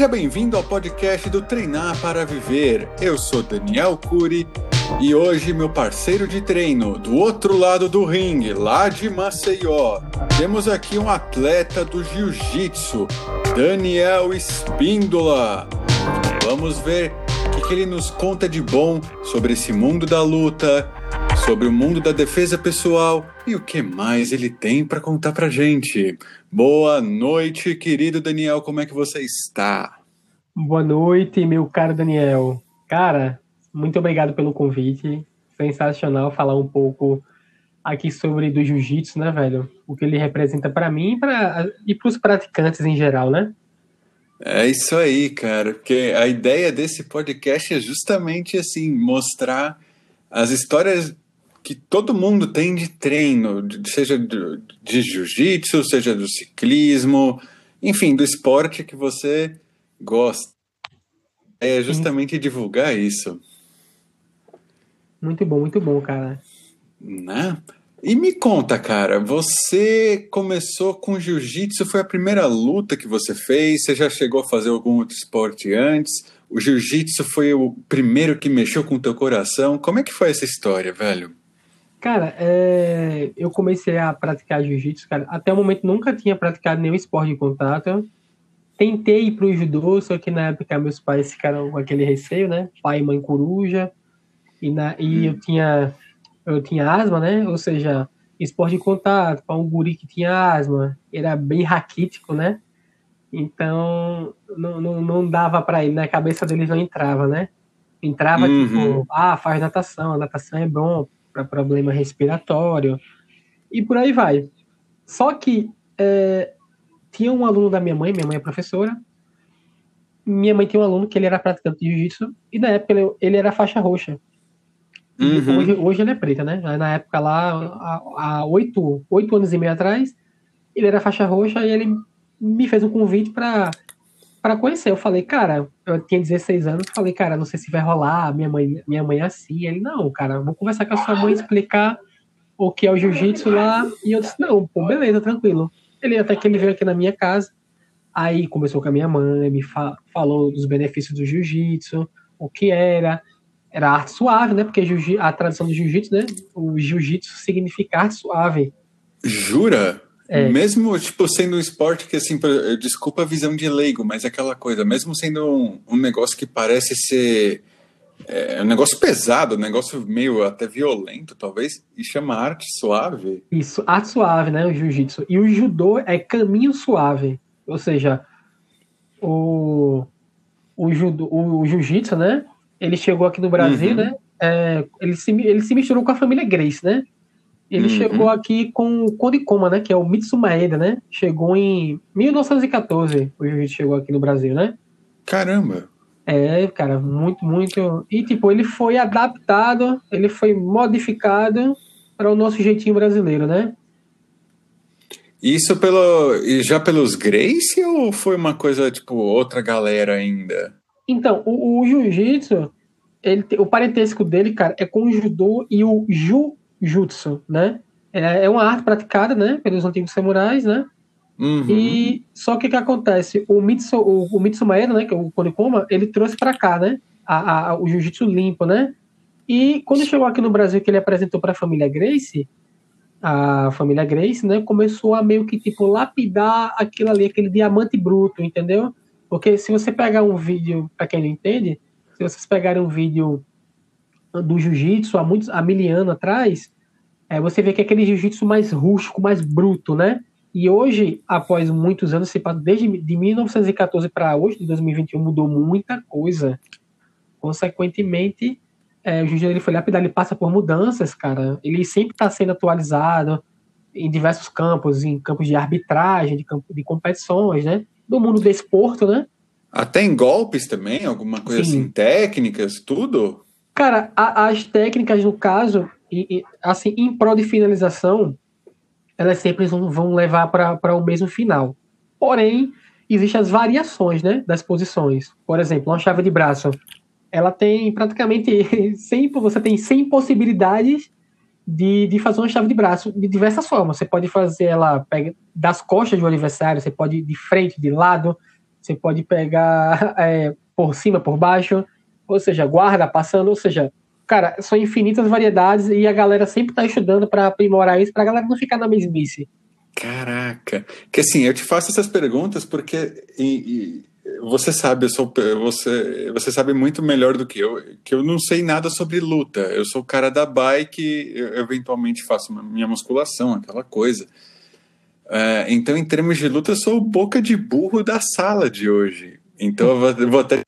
Seja bem-vindo ao podcast do Treinar para Viver. Eu sou Daniel Cury e hoje meu parceiro de treino do outro lado do ringue, lá de Maceió, temos aqui um atleta do jiu-jitsu, Daniel Espíndola. Vamos ver o que, ele nos conta de bom sobre esse mundo da luta, sobre o mundo da defesa pessoal e o que mais ele tem para contar pra gente. Boa noite, querido Daniel, como é que você está? Boa noite, meu caro Daniel. Cara, muito obrigado pelo convite. Sensacional falar um pouco aqui sobre do jiu-jitsu, né, velho? O que ele representa para mim pra, e para os praticantes em geral, né? É isso aí, cara. Porque a ideia desse podcast é justamente assim mostrar as histórias que todo mundo tem de treino, seja de, de jiu-jitsu, seja do ciclismo, enfim, do esporte que você gosta. É justamente Sim. divulgar isso. Muito bom, muito bom, cara. Né? E me conta, cara, você começou com jiu-jitsu, foi a primeira luta que você fez? Você já chegou a fazer algum outro esporte antes? O jiu-jitsu foi o primeiro que mexeu com o teu coração? Como é que foi essa história, velho? Cara, é... eu comecei a praticar jiu-jitsu, cara. Até o momento nunca tinha praticado nenhum esporte de contato. Tentei ir pro judô, só que na época meus pais ficaram com aquele receio, né? Pai e mãe coruja. E, na... e eu tinha eu tinha asma, né? Ou seja, esporte de contato para um guri que tinha asma, era bem raquítico, né? Então não, não, não dava para ele, na cabeça dele não entrava, né? Entrava uhum. tipo, ah, faz natação, a natação é bom para problema respiratório e por aí vai. Só que é, tinha um aluno da minha mãe, minha mãe é professora, minha mãe tinha um aluno que ele era praticante de jiu-jitsu e na época ele, ele era faixa roxa. Uhum. Hoje, hoje ele é preta, né? Na época lá, há oito, oito anos e meio atrás, ele era faixa roxa e ele me fez um convite para para conhecer. Eu falei, cara, eu tinha 16 anos, falei, cara, não sei se vai rolar, minha mãe, minha mãe é assim. Ele, não, cara, vou conversar com a sua mãe, explicar o que é o jiu-jitsu lá. E eu disse, não, pô, beleza, tranquilo. Ele até que ele veio aqui na minha casa, aí começou com a minha mãe, me fa falou dos benefícios do jiu-jitsu, o que era. Era arte suave, né? Porque a tradição do jiu-jitsu, né? O jiu-jitsu significa arte suave. Jura? É. Mesmo, tipo, sendo um esporte que, assim, desculpa a visão de leigo, mas é aquela coisa, mesmo sendo um, um negócio que parece ser é, um negócio pesado, um negócio meio até violento, talvez, e chama arte suave. Isso, arte suave, né, o jiu-jitsu. E o judô é caminho suave, ou seja, o, o, judo, o, o jiu-jitsu, né, ele chegou aqui no Brasil, uhum. né, é, ele, se, ele se misturou com a família Grace, né, ele uhum. chegou aqui com o Kodikoma, né? Que é o Mitsumaeda, né? Chegou em 1914, o jiu-jitsu chegou aqui no Brasil, né? Caramba! É, cara, muito, muito. E, tipo, ele foi adaptado, ele foi modificado para o nosso jeitinho brasileiro, né? Isso pelo, já pelos Grace ou foi uma coisa, tipo, outra galera ainda? Então, o, o jiu-jitsu, o parentesco dele, cara, é com o judô e o ju jutsu, né? É, é uma arte praticada, né, pelos antigos samurais, né? Uhum. E só que o que acontece? O Mitsu, o, o Mitsumaeda, né, que é o Konikoma, ele trouxe para cá, né, a, a, o jiu-jitsu limpo, né? E quando chegou aqui no Brasil que ele apresentou para a família Grace, a família Grace, né, começou a meio que tipo lapidar aquilo ali, aquele diamante bruto, entendeu? Porque se você pegar um vídeo, para quem não entende, se vocês pegarem um vídeo do jiu-jitsu há muitos há mil anos atrás, é, você vê que é aquele jiu-jitsu mais rústico, mais bruto, né? E hoje, após muitos anos, desde de 1914 para hoje, de 2021, mudou muita coisa. Consequentemente, é, o jiu-jitsu ele foi lapidado, ele passa por mudanças, cara. Ele sempre está sendo atualizado em diversos campos, em campos de arbitragem, de, campo, de competições, né? Do mundo do esporte, né? Até em golpes também, alguma coisa Sim. assim, técnicas, tudo? Cara, a, as técnicas, no caso, e, e, assim, em prol de finalização, elas sempre vão, levar para o mesmo final. Porém, existem as variações né, das posições. Por exemplo, uma chave de braço, ela tem praticamente 100, você tem 100 possibilidades de, de fazer uma chave de braço de diversas formas. Você pode fazer ela pega das costas do adversário, você pode de frente, de lado, você pode pegar é, por cima, por baixo, ou seja, guarda, passando, ou seja, cara, são infinitas variedades e a galera sempre tá estudando para aprimorar isso, pra galera não ficar na mesmice. Caraca, que assim, eu te faço essas perguntas porque e, e, você sabe, eu sou, você, você sabe muito melhor do que eu, que eu não sei nada sobre luta. Eu sou o cara da bike, eu eventualmente faço minha musculação, aquela coisa. É, então, em termos de luta, eu sou o boca de burro da sala de hoje. Então, eu vou, vou até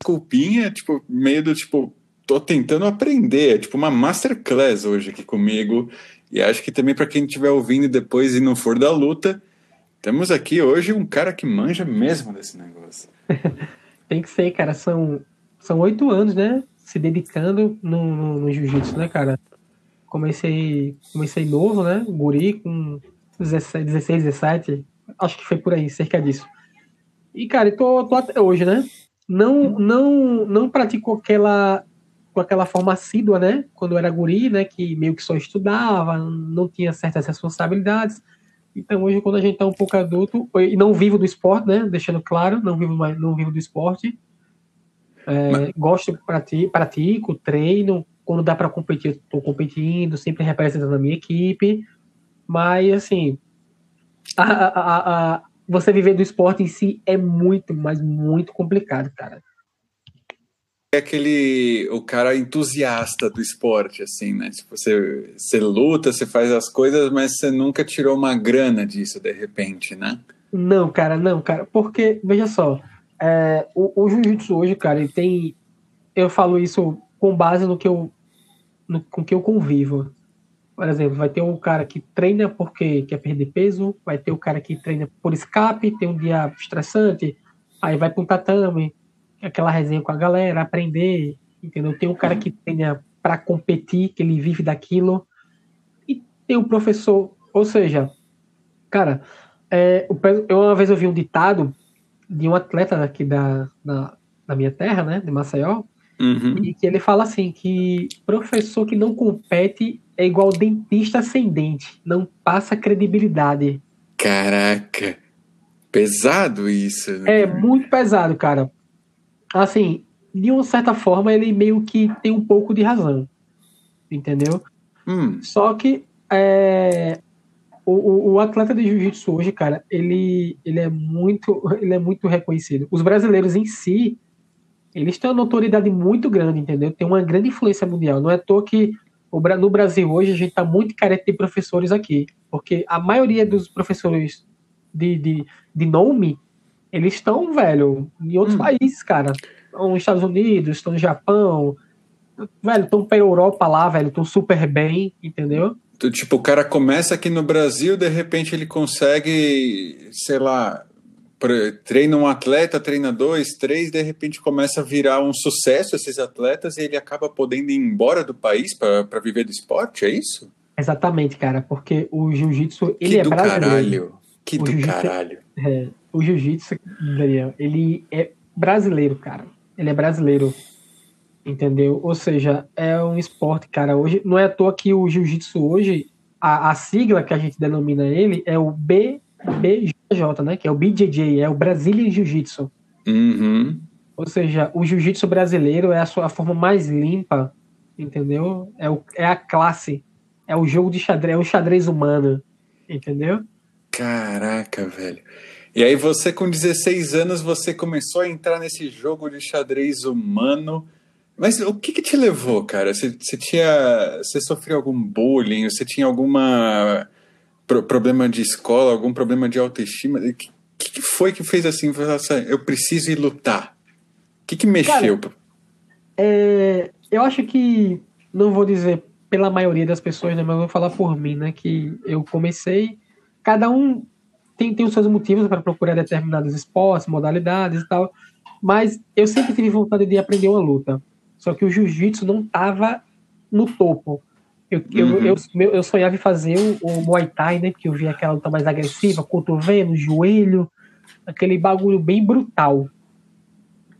desculpinha, tipo, meio do tipo, tô tentando aprender, é tipo uma masterclass hoje aqui comigo. E acho que também para quem estiver ouvindo depois e não for da luta, temos aqui hoje um cara que manja mesmo desse negócio. Tem que ser, cara. São são oito anos, né? Se dedicando no, no, no jiu-jitsu, né, cara? Comecei, comecei novo, né? Guri com 16, 16, 17. Acho que foi por aí, cerca disso. E, cara, eu tô, tô até hoje, né? Não, não, não pratico aquela com aquela forma assídua, né? Quando eu era guri, né? Que meio que só estudava, não tinha certas responsabilidades. Então hoje, quando a gente tá um pouco adulto, e não vivo do esporte, né? Deixando claro, não vivo, mais, não vivo do esporte. É, Mas... Gosto, pratico, pratico, treino. Quando dá para competir, tô competindo, sempre representando a minha equipe. Mas, assim, a, a, a, você viver do esporte em si é muito, mas muito complicado, cara é aquele o cara entusiasta do esporte, assim, né? Tipo, você, você luta, você faz as coisas, mas você nunca tirou uma grana disso de repente, né? Não, cara, não, cara, porque, veja só, é, o, o jiu-jitsu hoje, cara, ele tem. Eu falo isso com base no que eu. No, com que eu convivo. Por exemplo, vai ter um cara que treina porque quer perder peso, vai ter o cara que treina por escape, tem um dia estressante, aí vai para um tatame, aquela resenha com a galera, aprender, entendeu? Tem um cara que tenha para competir, que ele vive daquilo, e tem um professor, ou seja, cara, é, eu uma vez ouvi um ditado de um atleta daqui da, da, da minha terra, né, de Maceió, uhum. e que ele fala assim que professor que não compete é igual dentista sem dente, não passa credibilidade. Caraca, pesado isso. Né? É muito pesado, cara assim, de uma certa forma, ele meio que tem um pouco de razão. Entendeu? Hum. Só que é, o, o, atleta de jiu-jitsu hoje, cara, ele, ele, é muito, ele é muito reconhecido. Os brasileiros em si, eles têm uma notoriedade muito grande, entendeu? Tem uma grande influência mundial. Não é à toa que no Brasil hoje a gente está muito carente de professores aqui, porque a maioria dos professores de, de, de nome eles estão, velho, em outros hum. países, cara. Estão nos Estados Unidos, estão no Japão. Velho, estão pra Europa lá, velho. Estão super bem, entendeu? Tipo, o cara começa aqui no Brasil, de repente ele consegue, sei lá, treina um atleta, treina dois, três, de repente começa a virar um sucesso esses atletas e ele acaba podendo ir embora do país para viver do esporte, é isso? Exatamente, cara, porque o jiu-jitsu, ele que é do brasileiro. Caralho. Que o do caralho. É, o jiu-jitsu, Daniel, ele é brasileiro, cara. Ele é brasileiro. Entendeu? Ou seja, é um esporte, cara. Hoje, não é à toa que o jiu-jitsu hoje, a, a, sigla que a gente denomina ele é o BBJ, né? Que é o BJJ, é o Brazilian Jiu-Jitsu. Uhum. Ou seja, o jiu-jitsu brasileiro é a sua forma mais limpa, entendeu? É, o, é a classe. É o jogo de xadrez, é o xadrez humano, entendeu? Caraca, velho. E aí você com 16 anos você começou a entrar nesse jogo de xadrez humano. Mas o que, que te levou, cara? Você, você tinha, você sofreu algum bullying? Você tinha alguma pro, problema de escola, algum problema de autoestima? O que, que foi que fez assim? Eu preciso ir lutar. O que, que mexeu? Cara, é, eu acho que não vou dizer pela maioria das pessoas, né, mas vou falar por mim, né? Que eu comecei. Cada um tem, tem os seus motivos para procurar determinados esportes, modalidades e tal, mas eu sempre tive vontade de aprender uma luta. Só que o jiu-jitsu não estava no topo. Eu, uhum. eu, eu, eu, sonhava em fazer o, o, Muay Thai, né? Porque eu via aquela luta mais agressiva, cotovelo, joelho, aquele bagulho bem brutal.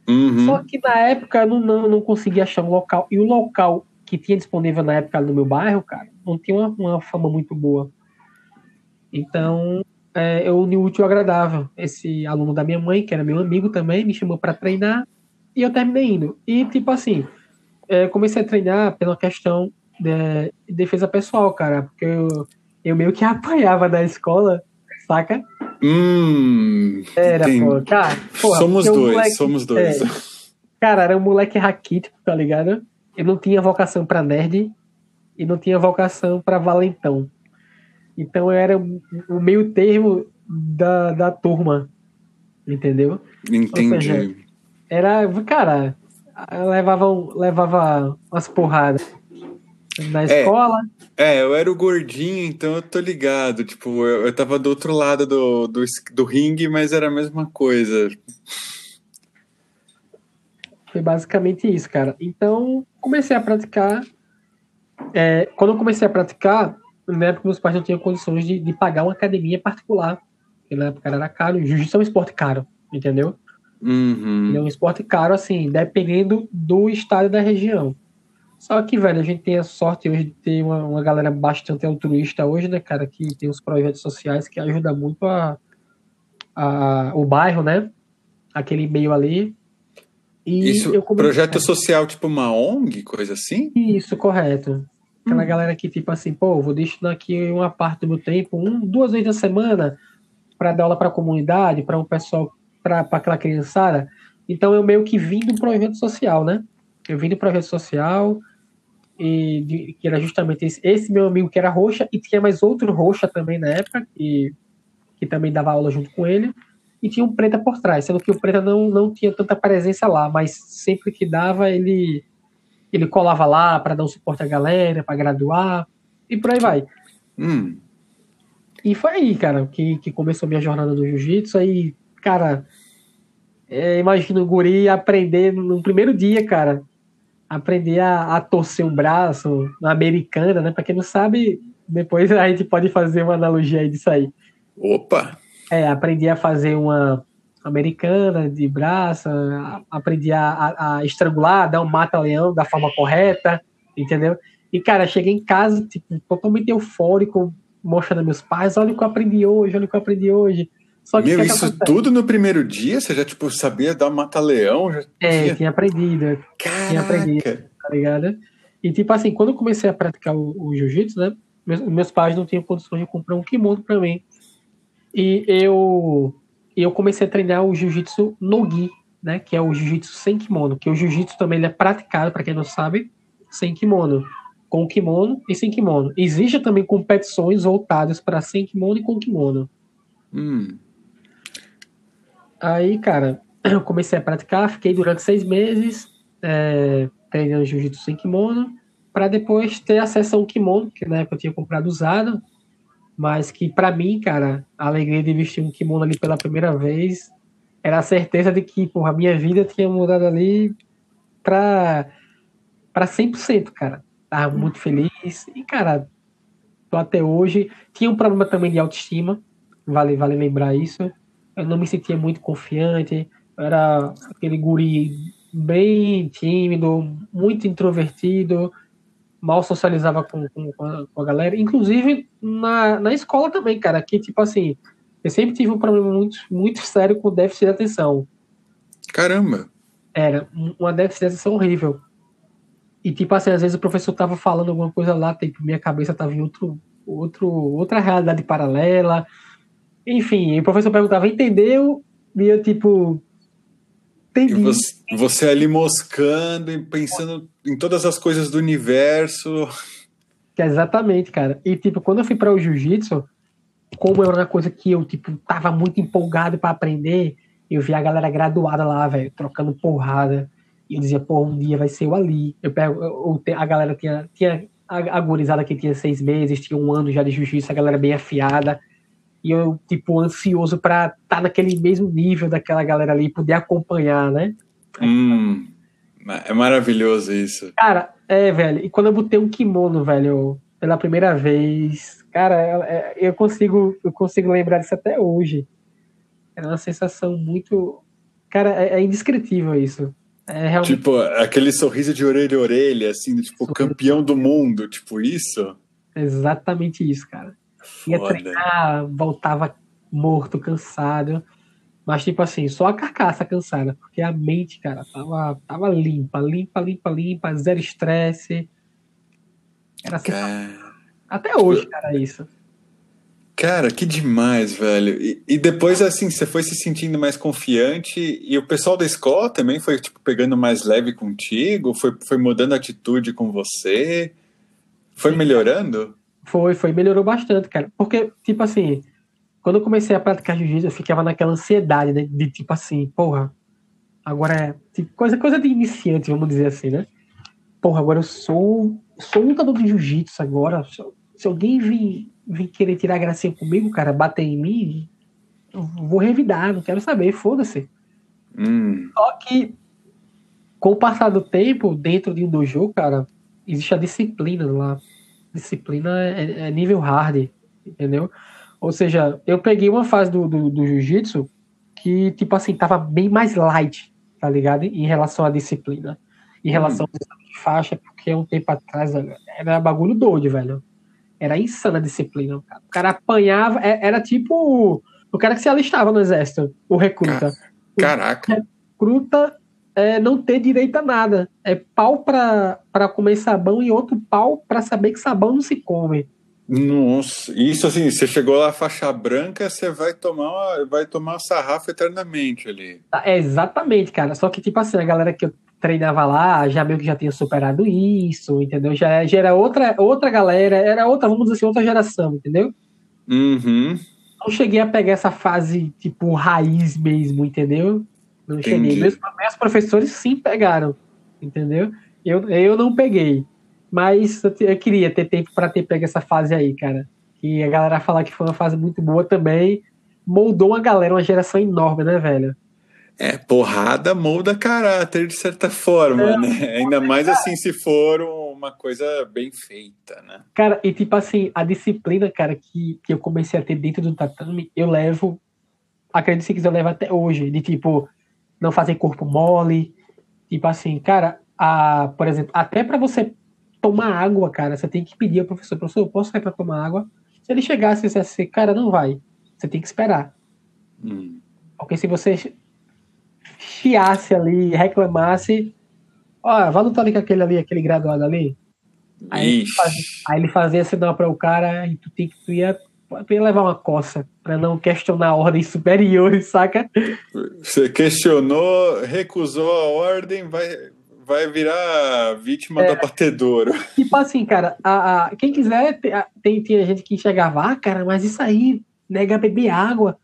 Uhum. Só que na época eu não, não, não conseguia achar um local. E o local que tinha disponível na época no meu bairro, cara, não tinha uma, uma fama muito boa. Então, é, eu uni útil ao agradável. Esse aluno da minha mãe, que era meu amigo também, me chamou para treinar e eu terminei indo. E, tipo assim, é, comecei a treinar pela questão de defesa pessoal, cara, porque eu, eu meio que apanhava da escola, saca? Hum, era, pô, cara. Porra, somos dois, moleque, somos dois. É, cara, era um moleque raquítico, tá ligado? Eu não tinha vocação para nerd e não tinha vocação para valentão. Então eu era o meio termo da, da turma, entendeu? Entendi. Seja, era, cara, levava, levava umas porradas na é, escola. É, eu era o gordinho, então eu tô ligado. Tipo, eu, eu tava do outro lado do, do, do ringue, mas era a mesma coisa. Foi basicamente isso, cara. Então, comecei a praticar. É, quando eu comecei a praticar, na época meus pais não tinham condições de, de pagar uma academia particular. Porque na época era caro. Jiu-jitsu é um esporte caro, entendeu? Uhum. é um esporte caro, assim, dependendo do estado da região. Só que, velho, a gente tem a sorte hoje de ter uma, uma galera bastante altruísta hoje, né, cara, que tem os projetos sociais que ajudam muito a, a, o bairro, né? Aquele meio ali. E Isso, projeto social, tipo uma ONG, coisa assim? Isso, correto. Aquela hum. galera que, tipo assim, pô, vou destinar aqui uma parte do meu tempo, um, duas vezes na semana, para dar aula para a comunidade, para um pessoal para aquela criançada. Então eu meio que vim do projeto social, né? Eu vim do projeto social e de, que era justamente esse, esse, meu amigo que era roxa e tinha mais outro roxa também na época que, que também dava aula junto com ele e tinha um preta por trás, sendo que o preta não, não tinha tanta presença lá, mas sempre que dava ele ele colava lá para dar um suporte à galera, para graduar e por aí vai. Hum. E foi aí, cara, que, que começou minha jornada no jiu-jitsu. Aí cara, é, imagina o guri aprender no primeiro dia, cara, aprender a, a torcer um braço na americana, né? Pra quem não sabe, depois a gente pode fazer uma analogia aí disso aí. Opa! É, aprendi a fazer uma americana de braço, aprendi a, a, a estrangular, dar um mata-leão da forma correta, entendeu? E, cara, cheguei em casa, tipo, totalmente eufórico, mostrando a meus pais, olha o que eu aprendi hoje, olha o que eu aprendi hoje. Só que Meu, que isso tudo no primeiro dia? Você já, tipo, sabia dar mata-leão? É, tinha... tinha aprendido. Caraca. Tinha aprendido, tá ligado? E, tipo assim, quando eu comecei a praticar o, o jiu-jitsu, né? Meus, meus, pais não tinham condições de comprar um kimono pra mim. E eu, eu comecei a treinar o jiu-jitsu no gi, né? Que é o jiu-jitsu sem kimono. Que o jiu-jitsu também ele é praticado, para quem não sabe, sem kimono. Com kimono e sem kimono. Existem também competições voltadas para sem kimono e com kimono. Hum. Aí, cara, eu comecei a praticar, fiquei durante seis meses é, treinando jiu-jitsu sem kimono, para depois ter acesso a um kimono, que na época eu tinha comprado usado, mas que para mim, cara, a alegria de vestir um kimono ali pela primeira vez era a certeza de que, porra, a minha vida tinha mudado ali pra, pra 100%, cara. Tava muito feliz e, cara, tô até hoje. Tinha um problema também de autoestima, vale, vale lembrar isso eu não me sentia muito confiante, era aquele guri bem tímido, muito introvertido, mal socializava com, com, com, a, galera, inclusive na, na escola também, cara, que tipo assim, eu sempre tive um problema muito, muito sério com déficit de atenção. Caramba! Era uma déficit de atenção horrível. E tipo assim, às vezes o professor tava falando alguma coisa lá, tipo, minha cabeça tava em outro, outro, outra realidade paralela, enfim, o professor perguntava, entendeu? E eu, tipo, entendi. Você, você, ali moscando e pensando em todas as coisas do universo. Exatamente, cara. E, tipo, quando eu fui para o jiu-jitsu, como era uma coisa que eu, tipo, tava muito empolgado para aprender, eu vi a galera graduada lá, velho, trocando porrada. E eu dizia, pô, um dia vai ser o Ali. Eu pego, eu, a galera tinha, tinha a, a gurizada que tinha seis meses, tinha um ano já de jiu-jitsu, a galera bem afiada e eu, tipo, ansioso para estar tá naquele mesmo nível daquela galera ali, poder acompanhar, né? Hum, é maravilhoso isso. Cara, é, velho, e quando eu botei um kimono, velho, pela primeira vez, cara, é, eu consigo, eu consigo lembrar disso até hoje. Era uma sensação muito. Cara, é, é indescritível isso. É realmente... Tipo, aquele sorriso de orelha a orelha, assim, tipo, campeão do mundo, tipo isso? Exatamente isso, cara. Ia treinar, voltava morto, cansado. Mas, tipo assim, só a carcaça cansada, porque a mente, cara, tava, tava limpa, limpa, limpa, limpa, zero estresse. Era assim, Até hoje, cara, isso. Cara, que demais, velho. E, e, depois, assim, você foi se sentindo mais confiante e o pessoal da escola também foi, tipo, pegando mais leve contigo? Foi, foi mudando a atitude com você? Foi melhorando? Foi, foi. Melhorou bastante, cara. Porque, tipo assim, quando eu comecei a praticar jiu-jitsu, eu ficava naquela ansiedade, né? De tipo assim, porra, agora é tipo, coisa, coisa de iniciante, vamos dizer assim, né? Porra, agora eu sou, sou lutador de jiu-jitsu agora. Se, se, alguém vir, vir querer tirar gracinha comigo, cara, bater em mim, eu vou revidar, não quero saber, foda-se. Hum. Só que, com o passar do tempo, dentro de um dojo, cara, existe a disciplina lá. Disciplina é, é nível hard, entendeu? Ou seja, eu peguei uma fase do, do, do jiu-jitsu que, tipo assim, tava bem mais light, tá ligado? Em relação à disciplina. Em relação hum. à faixa, porque um tempo atrás era bagulho doido, velho. Era insana a disciplina. O cara apanhava, é, era tipo o cara que se alistava no exército, o recruta. Caraca. O recruta é, não ter direito a nada. É pau pra, pra comer sabão e outro pau pra saber que sabão não se come. Nossa, isso assim, você chegou lá faixa branca, você vai tomar uma, vai tomar uma sarrafa eternamente ali. É, exatamente, cara. Só que, tipo assim, a galera que eu treinava lá já meio que já tinha superado isso, entendeu? Já, já era outra, outra galera, era outra, vamos dizer assim, outra geração, entendeu? Uhum. Não cheguei a pegar essa fase, tipo, raiz mesmo, entendeu? Não Entendi. cheguei. Meus, meus professores sim pegaram, entendeu? Eu, eu não peguei. Mas eu queria ter tempo para ter pego essa fase aí, cara. E a galera falar que foi uma fase muito boa também. Moldou uma galera, uma geração enorme, né, velho? É, porrada molda caráter de certa forma, é, né? Ainda mais assim se for uma coisa bem feita, né? Cara, e tipo assim, a disciplina, cara, que, que eu comecei a ter dentro do tatame, eu levo, acredito se quiser, eu levo até hoje, de tipo, não fazer corpo mole, tipo assim, cara, a, por exemplo, até para você tomar água, cara, você tem que pedir ao professor, professor, eu posso sair para tomar água? Se ele chegasse e dissesse, cara, não vai, você tem que esperar. Hum. Porque se você chiasse ali, reclamasse, ó, vai lutar ali com aquele ali, aquele graduado ali. Aí, ele fazia, aí ele fazia sinal para o cara e tu, tem, tu, ia, tu ia levar uma coça para não questionar ordens superiores, saca? Você questionou, recusou a ordem, vai, vai virar vítima é, do abatedouro. Tipo assim, cara, a, a quem quiser, tem, tem gente que enxergava, ah, cara, mas isso aí, nega beber água.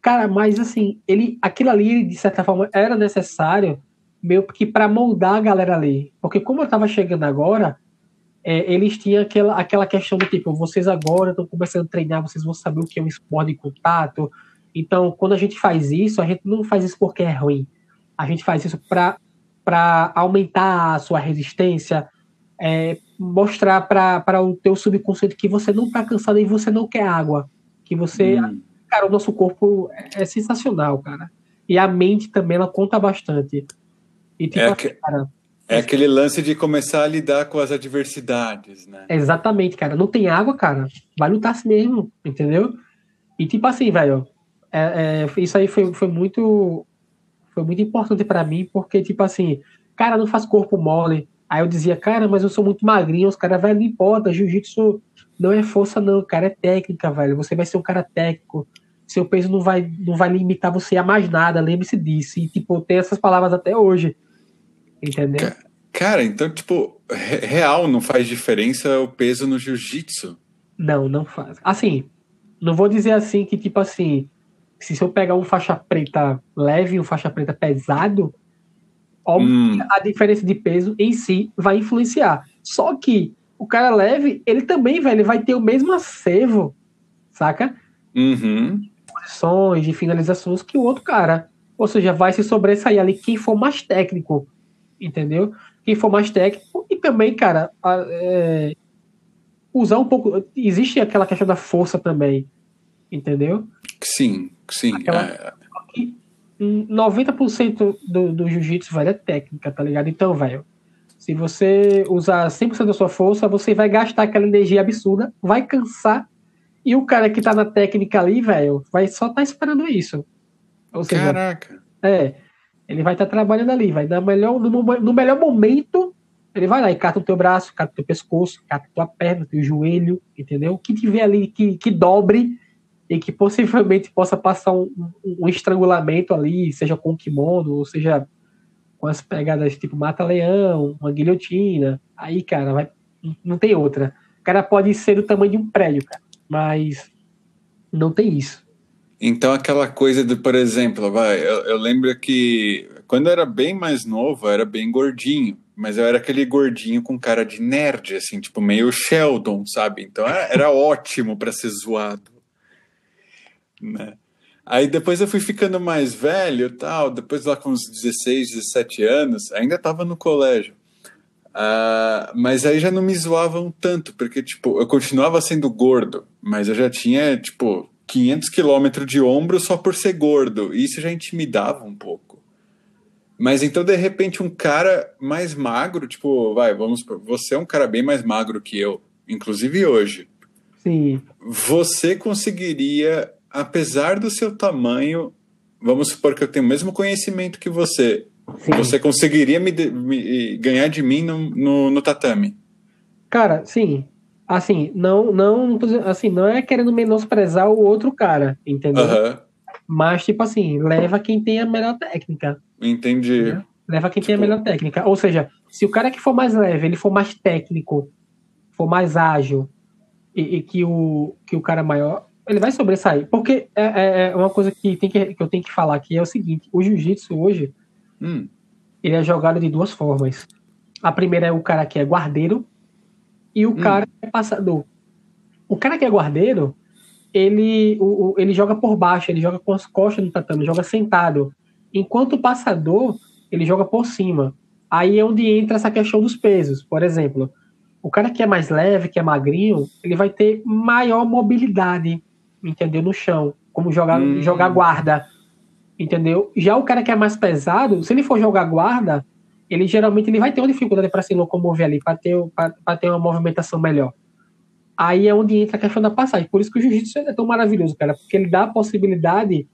Cara, mas assim, ele, aquilo ali, de certa forma, era necessário meio que para moldar a galera ali. Porque como eu tava chegando agora, é, eles tinham aquela, aquela questão do tipo, vocês agora estão começando a treinar, vocês vão saber o que é um esporte de contato. Então, quando a gente faz isso, a gente não faz isso porque é ruim. A gente faz isso para aumentar a sua resistência, é, mostrar para o teu subconsciente que você não está cansado e você não quer água, que você, hum. cara, o nosso corpo é, é, sensacional, cara, e a mente também ela conta bastante. E tipo, é, assim, cara, é aquele lance de começar a lidar com as adversidades, né? Exatamente, cara. Não tem água, cara. Vai lutar assim mesmo, entendeu? E tipo assim, velho, é, é, isso aí foi, foi muito foi muito importante para mim, porque, tipo assim, cara, não faz corpo mole. Aí eu dizia, cara, mas eu sou muito magrinho, os caras, velho, não importa, jiu-jitsu não é força, não, cara, é técnica, velho. Você vai ser um cara técnico. Seu peso não vai, não vai limitar você a mais nada, lembre-se disso. E, tipo, tem essas palavras até hoje. Entendeu? Cara, então, tipo, real não faz diferença o peso no jiu-jitsu? Não, não faz. Assim, não vou dizer assim que, tipo assim, se eu pegar um faixa preta leve e um faixa preta pesado, óbvio hum. a diferença de peso em si vai influenciar. Só que o cara leve, ele também, velho, vai ter o mesmo acervo, saca? Uhum. De posições, de finalizações que o outro cara. Ou seja, vai se sobressair ali quem for mais técnico, entendeu? Quem for mais técnico e também, cara, é, usar um pouco. Existe aquela questão da força também, entendeu? Sim, sim. Aquela, é... 90% do, do jiu-jitsu, velho, é técnica, tá ligado? Então, velho, se você usar 100% da sua força, você vai gastar aquela energia absurda, vai cansar E o cara que tá na técnica ali, velho, vai só tá esperando isso. Ou seja, Caraca. É. Ele vai estar tá trabalhando ali, vai dar melhor, no, no, melhor momento, ele vai lá e cata o teu braço, cata o teu pescoço, cata a tua perna, teu joelho, entendeu? O que tiver ali que, que dobre e que possivelmente possa passar um, um, um estrangulamento ali, seja com kimono, ou seja com as pegadas tipo mata-leão, uma guilhotina. Aí, cara, vai, não tem outra. O cara pode ser do tamanho de um prédio, cara, mas não tem isso. Então, aquela coisa de, por exemplo, vai, eu, eu lembro que quando eu era bem mais novo, eu era bem gordinho, mas eu era aquele gordinho com cara de nerd, assim, tipo meio Sheldon, sabe? Então era, era ótimo para ser zoado, né? Aí depois eu fui ficando mais velho tal, depois lá com uns 16, 17 anos, ainda estava no colégio. Uh, mas aí já não me zoavam tanto, porque, tipo, eu continuava sendo gordo, mas eu já tinha, tipo, 500 quilômetros de ombro só por ser gordo. E isso já intimidava um pouco. Mas então, de repente, um cara mais magro, tipo, vai, vamos, você é um cara bem mais magro que eu, inclusive hoje. Sim. Você conseguiria apesar do seu tamanho, vamos supor que eu tenho o mesmo conhecimento que você, Sim. você conseguiria me, me, ganhar de mim no, no, no, tatame? Cara, sim. Assim, não, não, assim, não é querendo menosprezar o outro cara, entendeu? Mas, tipo assim, leva quem tem a melhor técnica. Entendi. Entendeu? Leva quem tipo... tem a tipo melhor técnica. Ou seja, se o cara que for mais leve, ele for mais técnico, for mais ágil, e, e que, o, que o cara maior, ele vai sobressair. Porque é, é, é uma coisa que, tem que, que, eu tenho que falar aqui é o seguinte: o jiu-jitsu hoje hum. ele é jogado de duas formas. A primeira é o cara que é guardeiro e o hum. cara que é passador. O cara que é guardeiro, ele, o, o, ele joga por baixo, ele joga com as costas no tatame, joga sentado. Enquanto o passador, ele joga por cima. Aí é onde entra essa questão dos pesos. Por exemplo, o cara que é mais leve, que é magrinho, ele vai ter maior mobilidade entendeu? No chão, como jogar, hum. jogar guarda, entendeu? Já o cara que é mais pesado, se ele for jogar guarda, ele geralmente ele vai ter uma dificuldade para se locomover ali, para ter, ter uma movimentação melhor. Aí é onde entra a questão da passagem. Por isso que o jiu-jitsu é tão maravilhoso, cara, porque ele dá a possibilidade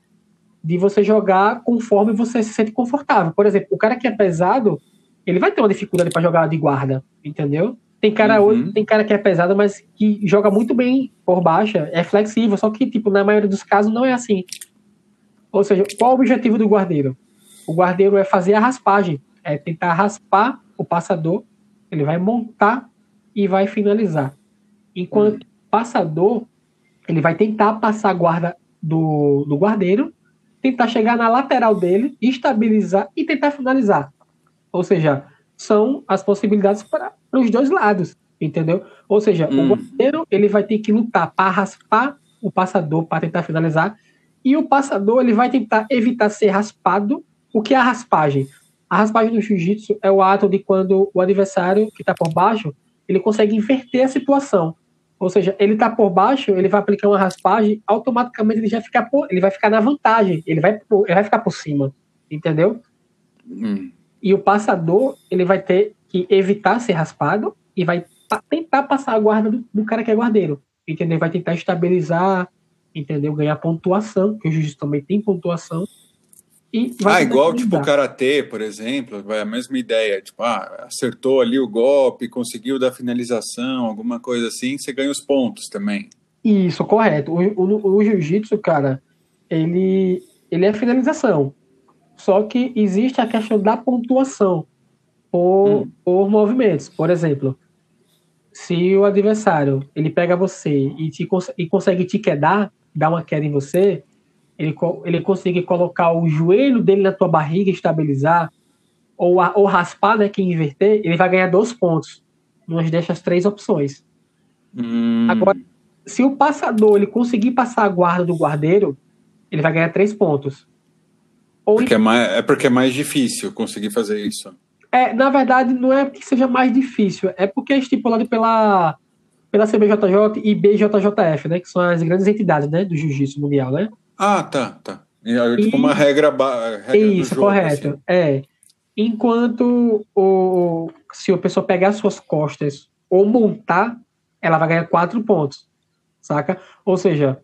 de você jogar conforme você se sente confortável. Por exemplo, o cara que é pesado, ele vai ter uma dificuldade para jogar de guarda, entendeu? Tem cara uhum. hoje, tem cara que é pesado, mas que joga muito bem por baixa, é flexível, só que, tipo, na maioria dos casos não é assim. Ou seja, qual o objetivo do guardeiro? O guardeiro é fazer a raspagem, é tentar raspar o passador, ele vai montar e vai finalizar. Enquanto uhum. passador, ele vai tentar passar a guarda do, do guardeiro, tentar chegar na lateral dele, estabilizar e tentar finalizar. Ou seja, são as possibilidades para os dois lados, entendeu? Ou seja, hum. o goleiro ele vai ter que lutar para raspar o passador para tentar finalizar e o passador ele vai tentar evitar ser raspado. O que é a raspagem? A raspagem do jiu-jitsu é o ato de quando o adversário que está por baixo ele consegue inverter a situação. Ou seja, ele está por baixo, ele vai aplicar uma raspagem, automaticamente ele já fica por, ele vai ficar na vantagem, ele vai, ele vai ficar por cima, entendeu? Hum. E o passador, ele vai ter que evitar ser raspado e vai tentar passar a guarda do, do cara que é guardeiro. Entendeu? Vai tentar estabilizar, entendeu? Ganhar pontuação, que o jiu também tem pontuação. E ah, igual tipo o karatê, por exemplo, vai a mesma ideia, tipo, ah, acertou ali o golpe, conseguiu dar finalização, alguma coisa assim, você ganha os pontos também. Isso, correto. O, o, o jiu-jitsu, cara, ele, ele é finalização. Só que existe a questão da pontuação por, hum. por movimentos. Por exemplo, se o adversário ele pega você e, te, e consegue te quedar, dar uma queda em você, ele, ele consegue colocar o joelho dele na tua barriga e estabilizar, ou, ou raspar, né, que inverter, ele vai ganhar dois pontos. Nós dessas três opções. Hum. Agora, se o passador ele conseguir passar a guarda do guardeiro, ele vai ganhar três pontos. Ou porque é, mais, é porque é mais difícil conseguir fazer isso. É, na verdade, não é que seja mais difícil, é porque é estipulado pela, pela CBJJ e BJJF, né? Que são as grandes entidades né, do jiu-jitsu mundial, né? Ah, tá, tá. É tipo uma regra, regra Isso, jogo, correto. Assim. É. Enquanto o, se a pessoa pegar suas costas ou montar, ela vai ganhar quatro pontos. saca? Ou seja,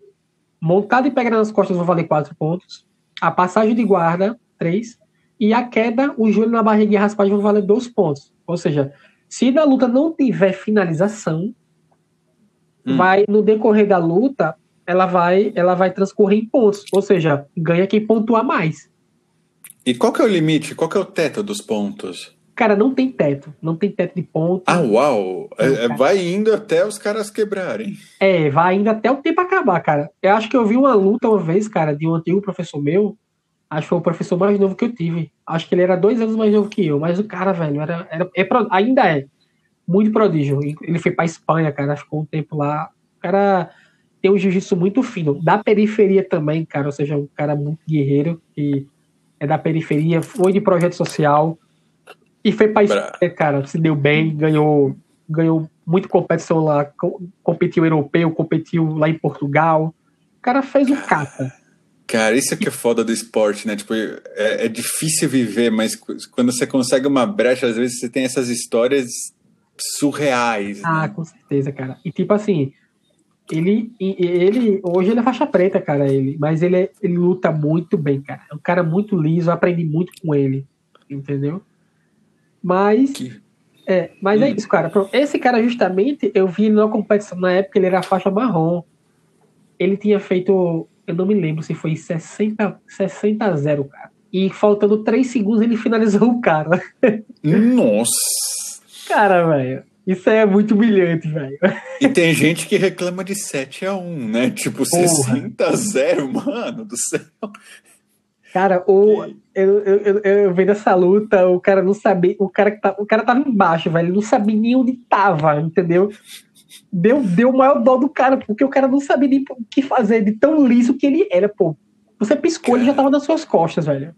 montada e pega nas costas vão valer 4 pontos, a passagem de guarda, 3, e a queda, o joelho na barriga e a raspagem vão valer 2 pontos. Ou seja, se na luta não tiver finalização, hum. vai no decorrer da luta, ela vai, ela vai transcorrer em pontos, ou seja, ganha quem pontuar mais. E qual que é o limite? Qual que é o teto dos pontos? Cara, não tem teto. Não tem teto de ponto. Ah, uau! É, é vai indo até os caras quebrarem. É, vai indo até o tempo acabar, cara. Eu acho que eu vi uma luta uma vez, cara, de um antigo professor meu. Acho que foi o professor mais novo que eu tive. Acho que ele era dois anos mais novo que eu. Mas o cara, velho, era, era é, ainda é muito prodígio. Ele foi pra Espanha, cara. Ficou um tempo lá. O cara tem um jiu-jitsu muito fino. Da periferia também, cara. Ou seja, um cara muito guerreiro. Que é da periferia. Foi de projeto social e foi pra Espanha, cara, se deu bem, ganhou, ganhou muito competição lá, competiu europeu, competiu lá em Portugal. O cara fez o um cata. Cara, isso é que é foda do esporte, né? Tipo, é, é, difícil viver, mas quando você consegue uma brecha, às vezes você tem essas histórias surreais. Ah, né? com certeza, cara. E tipo assim, ele, ele hoje ele é faixa preta, cara, ele, mas ele, é, ele luta muito bem, cara. É um cara muito liso, eu aprendi muito com ele, entendeu? Mas. Que... É, mas é hum. é isso, cara. Esse cara, justamente, eu vi na competição na época, ele era faixa marrom. Ele tinha feito. Eu não me lembro se foi 60, 60 a 0, cara. E faltando 3 segundos ele finalizou o cara. Nossa! cara, velho. Isso é muito humilhante, velho. E tem gente que reclama de 7 a 1 né? Tipo, Porra. 60 a 0, mano do céu. Cara, eu, eu, eu, eu vendo essa luta, o cara não sabia. O cara, que tá, o cara tava embaixo, velho. Ele não sabia nem onde tava, entendeu? Deu, deu o maior dó do cara, porque o cara não sabia nem o que fazer, de tão liso que ele era, pô. Você piscou, cara. ele já tava nas suas costas, velho.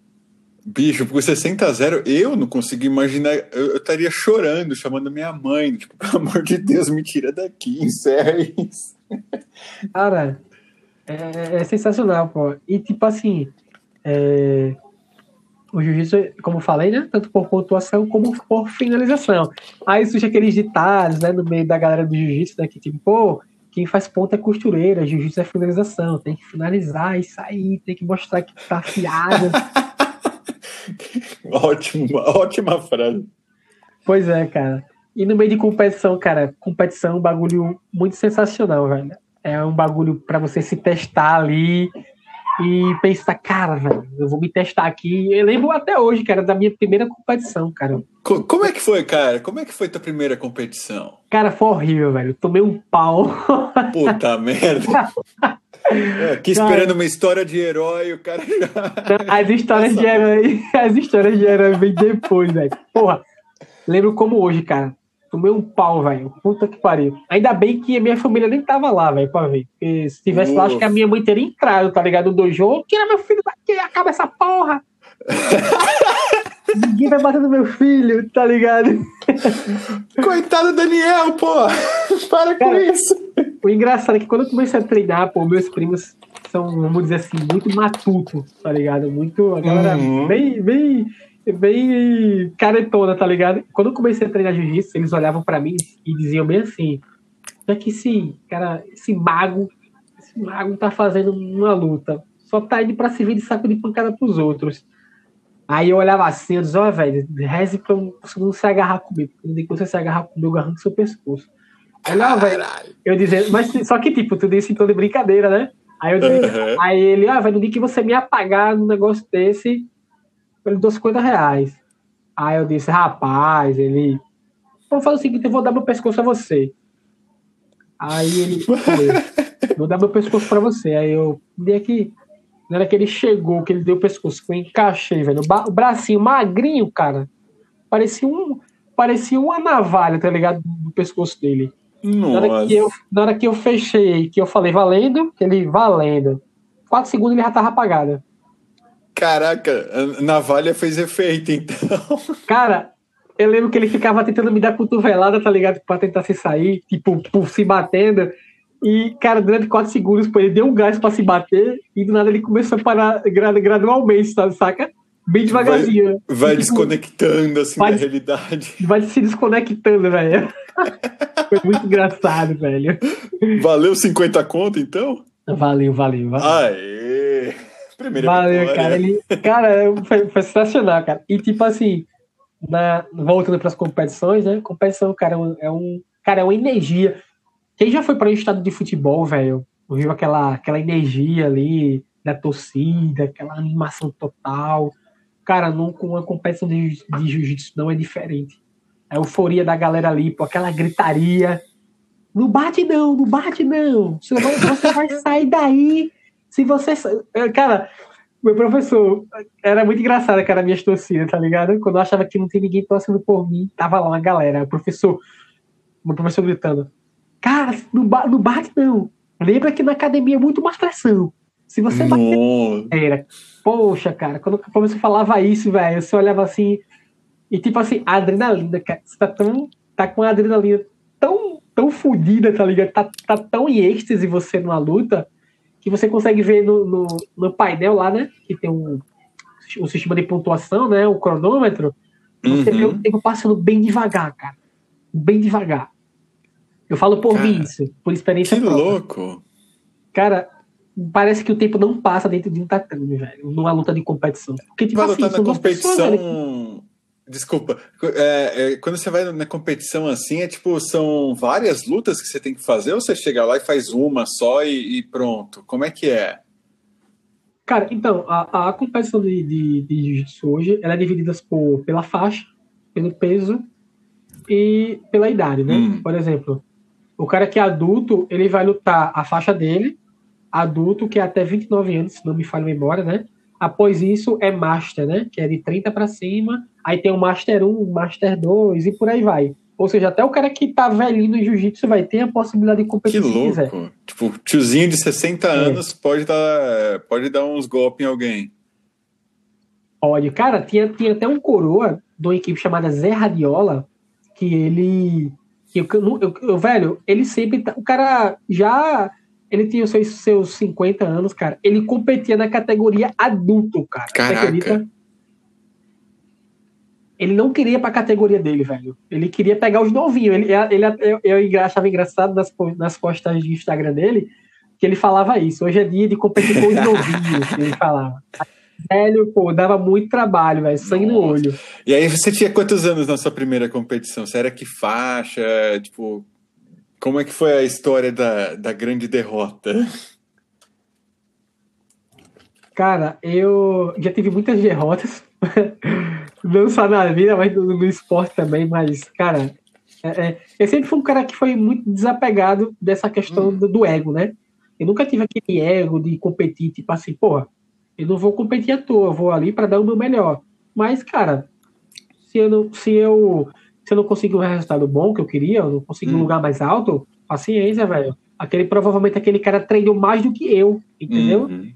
Bicho, por 60 a 0, eu não consigo imaginar. Eu, estaria chorando, chamando minha mãe. Tipo, pelo amor de Deus, me tira daqui, encerra isso. Cara, é, é sensacional, pô. E tipo assim, é, o jiu-jitsu, como eu falei, né? Tanto por pontuação como por finalização. Aí surge aqueles ditados, né? No meio da galera do jiu-jitsu, né? Que tipo, pô, quem faz ponta é costureira, jiu-jitsu é finalização, tem que finalizar e sair, tem que mostrar que tá afiado. Ótimo, ótima frase. Pois é, cara. E no meio de competição, cara, competição é um bagulho muito sensacional, velho. É um bagulho para você se testar ali, e pensar, cara, velho, eu vou me testar aqui. Eu lembro até hoje, cara, da minha primeira competição, cara. Como é que foi, cara? Como é que foi tua primeira competição? Cara, foi horrível, velho. Tomei um pau. Puta merda. É, aqui esperando uma história de herói, o cara já. As histórias de herói, as histórias de herói vem depois, velho. Porra, lembro como hoje, cara. Tomei um pau, velho. Puta que pariu. Ainda bem que a minha família nem tava lá, velho, pra ver. Porque se tivesse lá, acho que a minha mãe teria entrado, tá ligado? No dojo. Tira meu filho daqui, acaba essa porra. Ninguém vai bater no meu filho, tá ligado? Coitado Daniel, pô! Para Cara, com isso! O engraçado é que quando eu comecei a treinar, pô, meus primos são, vamos dizer assim, muito matutos, tá ligado? Muito. A galera uhum. bem, bem bem caretona, tá ligado? Quando eu comecei a treinar jiu-jitsu, eles olhavam para mim e diziam bem assim: é que esse cara, esse mago, esse mago tá fazendo uma luta, só tá indo pra servir de saco de pancada pros outros. Aí eu olhava assim, eu dizia, ó, velho, reze pra não se agarrar comigo. Quando você se agarrar comigo, eu arranco seu pescoço. Aí, não, velho, eu dizia, mas só que tipo, tu disse tom de brincadeira, né? Aí eu dizia, uhum. aí ele, ah, velho, no dia que você me apagar num negócio desse, ele deu 50 reais. Aí eu disse, rapaz, ele. Vamos fazer o seguinte, eu vou dar meu pescoço a você. Aí ele. vou dar meu pescoço pra você. Aí eu dei aqui. Na hora que ele chegou, que ele deu o pescoço, eu encaixei, velho. O bracinho magrinho, cara. Parecia um. Parecia uma navalha, tá ligado? Do pescoço dele. Nossa. Na hora, que eu, na hora que eu fechei, que eu falei valendo, ele valendo. Quatro segundos ele já tava apagado. Caraca, a navalha fez efeito, então. Cara, eu lembro que ele ficava tentando me dar cotovelada, tá ligado? Pra tentar se sair, tipo, por se batendo. E, cara, durante quatro segundos, pô, ele deu um gás pra se bater e do nada ele começou a parar gradualmente, sabe, saca? bem devagarzinho. Vai, vai tipo, desconectando, assim, vai, da realidade. Vai se desconectando, velho. Foi muito engraçado, velho. Valeu 50 conto, então? Valeu, valeu, valeu. Aê! Primeira valeu, vitória. cara. Ele, cara, foi, foi sensacional, cara. E tipo assim, na, voltando para as competições, né? Competição, cara, é um, cara, é uma energia. Quem já foi para um estado de futebol, velho, viu aquela, aquela energia ali da torcida, aquela animação total. Cara, nunca uma competição de, de jiu-jitsu não é diferente. A euforia da galera ali, pô, aquela gritaria. Não bate não, não bate não. Você vai, você vai sair daí. Se você. Cara, meu professor era muito engraçado, cara, minhas torcidas, tá ligado? Quando eu achava que não tinha ninguém torcendo por mim, tava lá uma galera. O professor, meu professor gritando: Cara, não, não bate não. Lembra que na academia é muito mais pressão. Se você bater. Era. Poxa, cara, quando o professor falava isso, velho, você olhava assim. E tipo assim, a adrenalina, cara, você tá tão. Tá com a adrenalina tão, tão fodida, tá ligado? Tá, tá tão em êxtase você numa luta que você consegue ver no, no, no painel lá, né? Que tem um, um sistema de pontuação, né? O cronômetro. Você uhum. vê o tempo passando bem devagar, cara. Bem devagar. Eu falo por cara, mim isso, por experiência que própria. louco! Cara, parece que o tempo não passa dentro de um tatame, velho, numa luta de competição. Porque, tipo assim, na competição. Pessoas, Desculpa, é, é, quando você vai na competição assim, é tipo, são várias lutas que você tem que fazer ou você chega lá e faz uma só e, e pronto? Como é que é? Cara, então, a, a competição de, de, de jiu-jitsu hoje, ela é dividida por, pela faixa, pelo peso e pela idade, né? Hum. Por exemplo, o cara que é adulto, ele vai lutar a faixa dele, adulto, que é até 29 anos, se não me falha a memória, né? Após isso é Master, né? Que é de 30 para cima. Aí tem o Master 1, Master 2 e por aí vai. Ou seja, até o cara que tá velhinho no jiu-jitsu vai ter a possibilidade de competir. Que louco. Tipo, tiozinho de 60 é. anos pode dar, pode dar uns golpes em alguém. Pode. Cara, tinha, tinha até um coroa de uma equipe chamada Zé Radiola, que ele eu, eu, eu, velho, ele sempre. Tá, o cara já. Ele tinha os seus, seus 50 anos, cara. Ele competia na categoria adulto, cara. Caraca. Ele não queria pra categoria dele, velho. Ele queria pegar os novinhos. Ele, ele, eu, eu achava engraçado nas, nas postagens de Instagram dele que ele falava isso. Hoje é dia de competir com os novinhos, ele falava velho, pô, dava muito trabalho, velho, sangue Nossa. no olho. E aí você tinha quantos anos na sua primeira competição? Você era que faixa? Tipo, como é que foi a história da, da grande derrota? Cara, eu já tive muitas derrotas, não só na vida, mas no, no esporte também, mas, cara, é, é, eu sempre fui um cara que foi muito desapegado dessa questão hum. do, do, ego, né? Eu nunca tive aquele ego de competir, tipo assim, porra, eu não vou competir à toa, eu vou ali para dar o meu melhor. Mas, cara, se eu não, se eu, se eu não conseguir um resultado bom que eu queria, eu não consigo hum. um lugar mais alto, paciência, velho. Aquele provavelmente aquele cara treinou mais do que eu, entendeu? Uhum.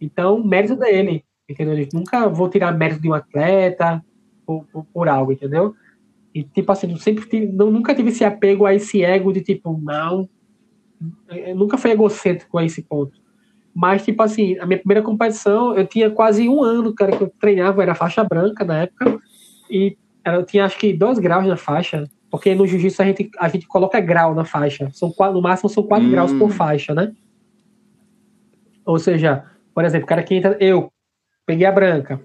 Então, mérito dele, entendeu? Eu nunca vou tirar mérito de um atleta por, por, por algo, entendeu? E tipo assim, eu sempre tive, não, nunca tive esse apego a esse ego de tipo, não, nunca fui egocêntrico a esse ponto. Mas, tipo assim, a minha primeira competição, eu tinha quase um ano, cara, que eu treinava, era faixa branca na época, e eu tinha acho que dois graus na faixa, porque no jiu-jitsu a gente, a gente coloca grau na faixa, são quatro, no máximo são quatro hum. graus por faixa, né? Ou seja, por exemplo, o cara que entra, eu peguei a branca,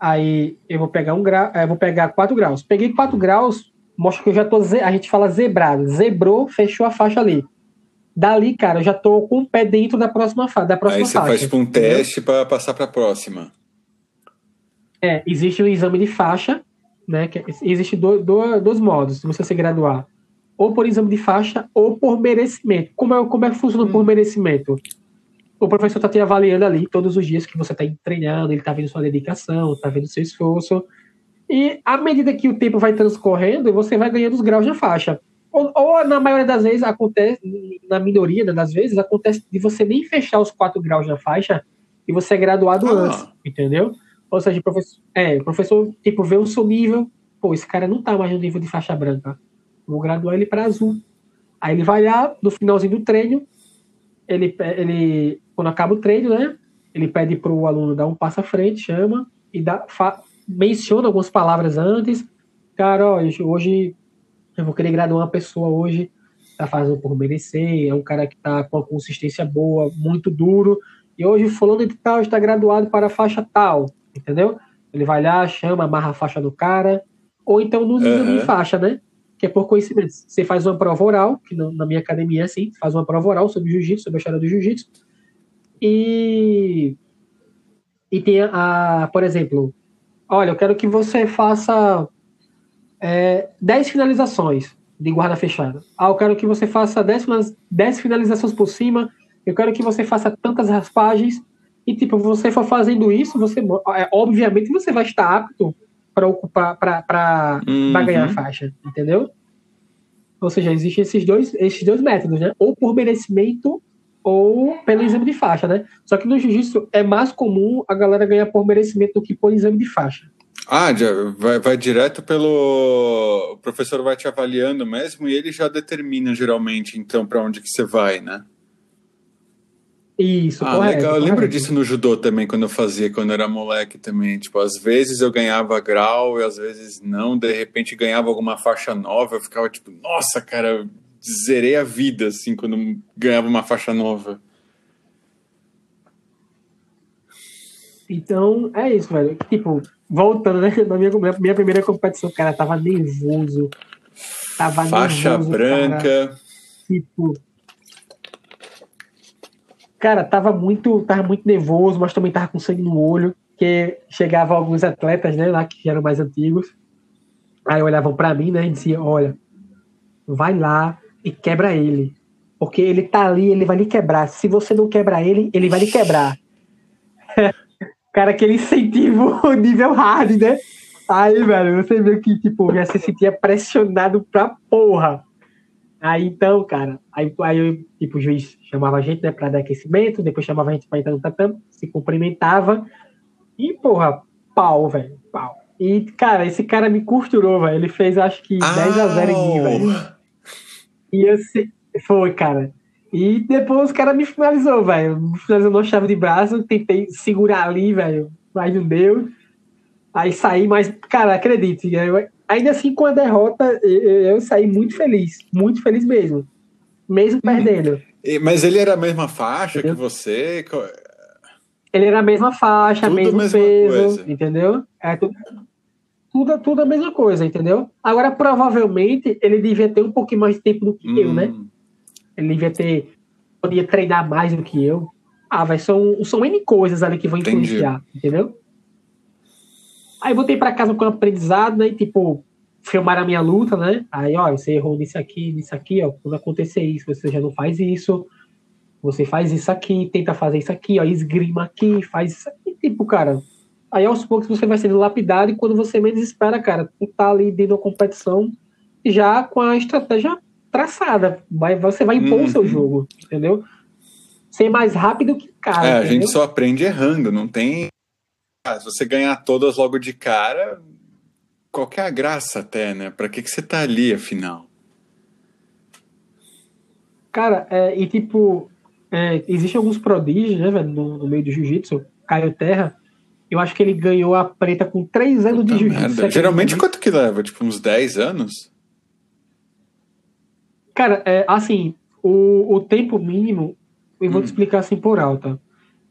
aí eu vou pegar um grau, eu vou pegar quatro graus. Peguei quatro graus, mostra que eu já tô, a gente fala zebrado, zebrou, fechou a faixa ali. Dali, cara, eu já tô com o pé dentro da próxima fase. Da próxima Aí você faixa, faz tipo um teste para passar para a próxima. É, existe o exame de faixa, né? Que existe do, do, dois modos de você se graduar. Ou por exame de faixa ou por merecimento. Como é, como é que funciona hum. por merecimento? O professor está te avaliando ali todos os dias que você está treinando, ele está vendo sua dedicação, está vendo seu esforço. E à medida que o tempo vai transcorrendo, você vai ganhando os graus na faixa. Ou, ou, na maioria das vezes acontece, na minoria das vezes, acontece de você nem fechar os quatro graus na faixa e você é graduado ah. antes, entendeu? Ou seja, o professor, é, o professor, tipo, vê o seu nível, pô, esse cara não tá mais no nível de faixa branca, vou graduar ele para azul. Aí ele vai lá, no finalzinho do treino, ele, ele quando acaba o treino, né, ele pede pro aluno dar um passo à frente, chama, e dá, fa, menciona algumas palavras antes. Cara, ó, hoje eu vou querer graduar uma pessoa hoje, tá fazendo por merecer, é um cara que tá com uma consistência boa, muito duro, e hoje fulano de tal está graduado para a faixa tal, entendeu? Ele vai lá, chama, amarra a faixa do cara, ou então no uhum. de faixa, né? Que é por conhecimento. Você faz uma prova oral, que na minha academia é assim, faz uma prova oral sobre jiu-jitsu, sobre a história do jiu-jitsu, e e tem a, por exemplo, olha, eu quero que você faça é, 10 finalizações de guarda fechada. Ah, eu quero que você faça 10, 10 finalizações por cima, eu quero que você faça tantas raspagens, e tipo, você for fazendo isso, você é, obviamente você vai estar apto para ocupar, para uhum. ganhar a faixa, entendeu? Ou seja, existem esses dois, esses dois métodos, né? Ou por merecimento ou pelo exame de faixa, né? Só que no jiu-jitsu é mais comum a galera ganhar por merecimento do que por exame de faixa. Ah, vai, vai direto pelo. O professor vai te avaliando mesmo e ele já determina geralmente, então, para onde que você vai, né? Isso, ah, correto, legal. Eu correto. lembro disso no judô também, quando eu fazia, quando eu era moleque também. Tipo, às vezes eu ganhava grau e às vezes não. De repente ganhava alguma faixa nova, eu ficava tipo, nossa, cara, zerei a vida, assim, quando ganhava uma faixa nova. Então, é isso, velho. Tipo, voltando, né? Na minha, minha primeira competição, cara, tava nervoso. Tava Faixa nervoso, branca. Cara. Tipo. Cara, tava muito, tava muito nervoso, mas também tava com sangue no olho. Que chegavam alguns atletas, né, lá que eram mais antigos. Aí olhavam para mim, né, e diziam: Olha, vai lá e quebra ele. Porque ele tá ali, ele vai lhe quebrar. Se você não quebrar ele, ele vai lhe quebrar. cara, aquele incentivo nível hard, né? Aí, velho, você viu que, tipo, já se sentia pressionado pra porra. Aí, então, cara, aí, aí tipo, o juiz chamava a gente, né, pra dar aquecimento, depois chamava a gente pra entrar no tatame, se cumprimentava, e, porra, pau, velho, pau. E, cara, esse cara me costurou, velho, ele fez, acho que, 10 a 0 em mim, velho. E eu, foi, cara, e depois o cara me finalizou, velho. Me finalizou na chave de braço, tentei segurar ali, velho, mas não deu. Aí saí, mas, cara, acredite, eu, ainda assim com a derrota, eu, eu, saí muito feliz, muito feliz mesmo. Mesmo uhum. perdendo. Mas ele era a mesma faixa entendeu? que você? Ele era a mesma faixa, tudo mesmo peso, coisa. entendeu? É tudo, tudo, tudo a mesma coisa, entendeu? Agora, provavelmente, ele devia ter um pouquinho mais de tempo do que hum. eu, né? Ele devia ter. Podia treinar mais do que eu. Ah, vai, são, são N coisas ali que vão influenciar, Entendi. entendeu? Aí voltei para casa com um aprendizado, né? E, tipo, filmar a minha luta, né? Aí, ó, você errou nisso aqui, nisso aqui, ó. Quando acontecer isso, você já não faz isso. Você faz isso aqui, tenta fazer isso aqui, ó. Esgrima aqui, faz isso aqui. Tipo, cara. Aí aos poucos você vai sendo lapidado e quando você menos espera, cara, tu tá ali dentro da competição já com a estratégia traçada. Vai, você vai impor uhum. o seu uhum. jogo, entendeu? Ser mais rápido que cara. É, a gente só aprende errando, não tem. Ah, se você ganhar todas logo de cara, qual é a graça até, né? Pra que, que você tá ali, afinal? Cara, é, e tipo, é, existem alguns prodígios, né, velho, no, no meio do jiu-jitsu. Caio Terra, eu acho que ele ganhou a preta com 3 anos Puta de jiu-jitsu. Geralmente quanto que leva? Tipo, uns 10 anos? Cara, é, assim, o, o tempo mínimo, eu vou hum. te explicar assim por alta.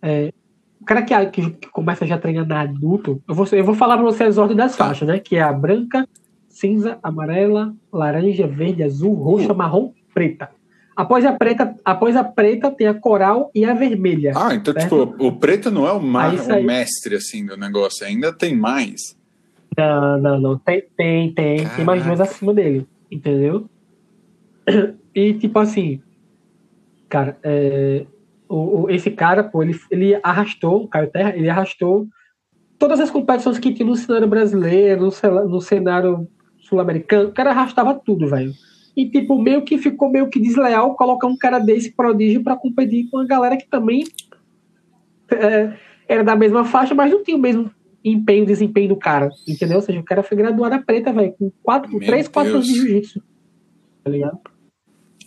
É, o cara que, que, que, começa já a treinar na adulto, eu vou, eu vou falar pra você as ordens das faixas, né? Que é a branca, cinza, amarela, laranja, verde, azul, roxa, uh. marrom, preta. Após a preta, após a preta tem a coral e a vermelha. Ah, então certo? tipo, o preto não é o, mar, o mestre assim do negócio, ainda tem mais. Não, não, não, tem, tem, tem, tem mais duas acima dele, entendeu? E, tipo assim, cara, é, o, o, esse cara, pô, ele, ele arrastou, o Caio Terra, ele arrastou todas as competições que tinha no cenário brasileiro, no, no cenário sul-americano, o cara arrastava tudo, velho. E, tipo, meio que ficou meio que desleal colocar um cara desse prodígio para competir com a galera que também é, era da mesma faixa, mas não tinha o mesmo empenho, desempenho do cara, entendeu? Ou seja, o cara foi graduado a preta, velho, com quatro, três, quatro anos de jiu-jitsu, tá ligado?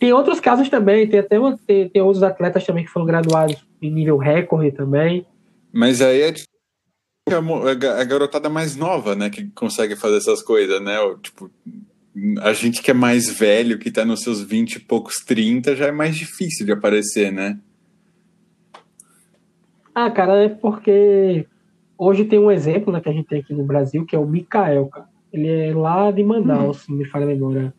Tem outros casos também, tem até uma, tem, tem outros atletas também que foram graduados em nível recorde também. Mas aí é é a garotada mais nova, né, que consegue fazer essas coisas, né? Tipo, a gente que é mais velho, que tá nos seus 20 e poucos 30, já é mais difícil de aparecer, né? Ah, cara, é porque hoje tem um exemplo né, que a gente tem aqui no Brasil, que é o Mikael, cara. Ele é lá de Manaus, hum. se me falha a memória.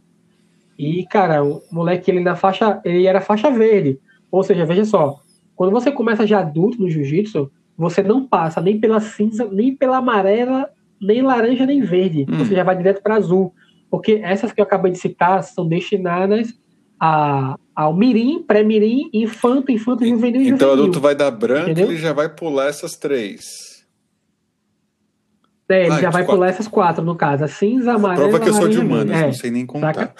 E, cara, o moleque, ele na faixa, ele era faixa verde. Ou seja, veja só, quando você começa de adulto no jiu-jitsu, você não passa nem pela cinza, nem pela amarela, nem laranja, nem verde. Hum. Você já vai direto para azul. Porque essas que eu acabei de citar são destinadas a, ao mirim, pré-mirim, infanto, infanto, juvenil e Então o adulto vai dar branco e ele já vai pular essas três. É, ele ah, já vai quatro. pular essas quatro, no caso. A cinza, amarela. Prova que eu sou de humanas, é, não sei nem contar.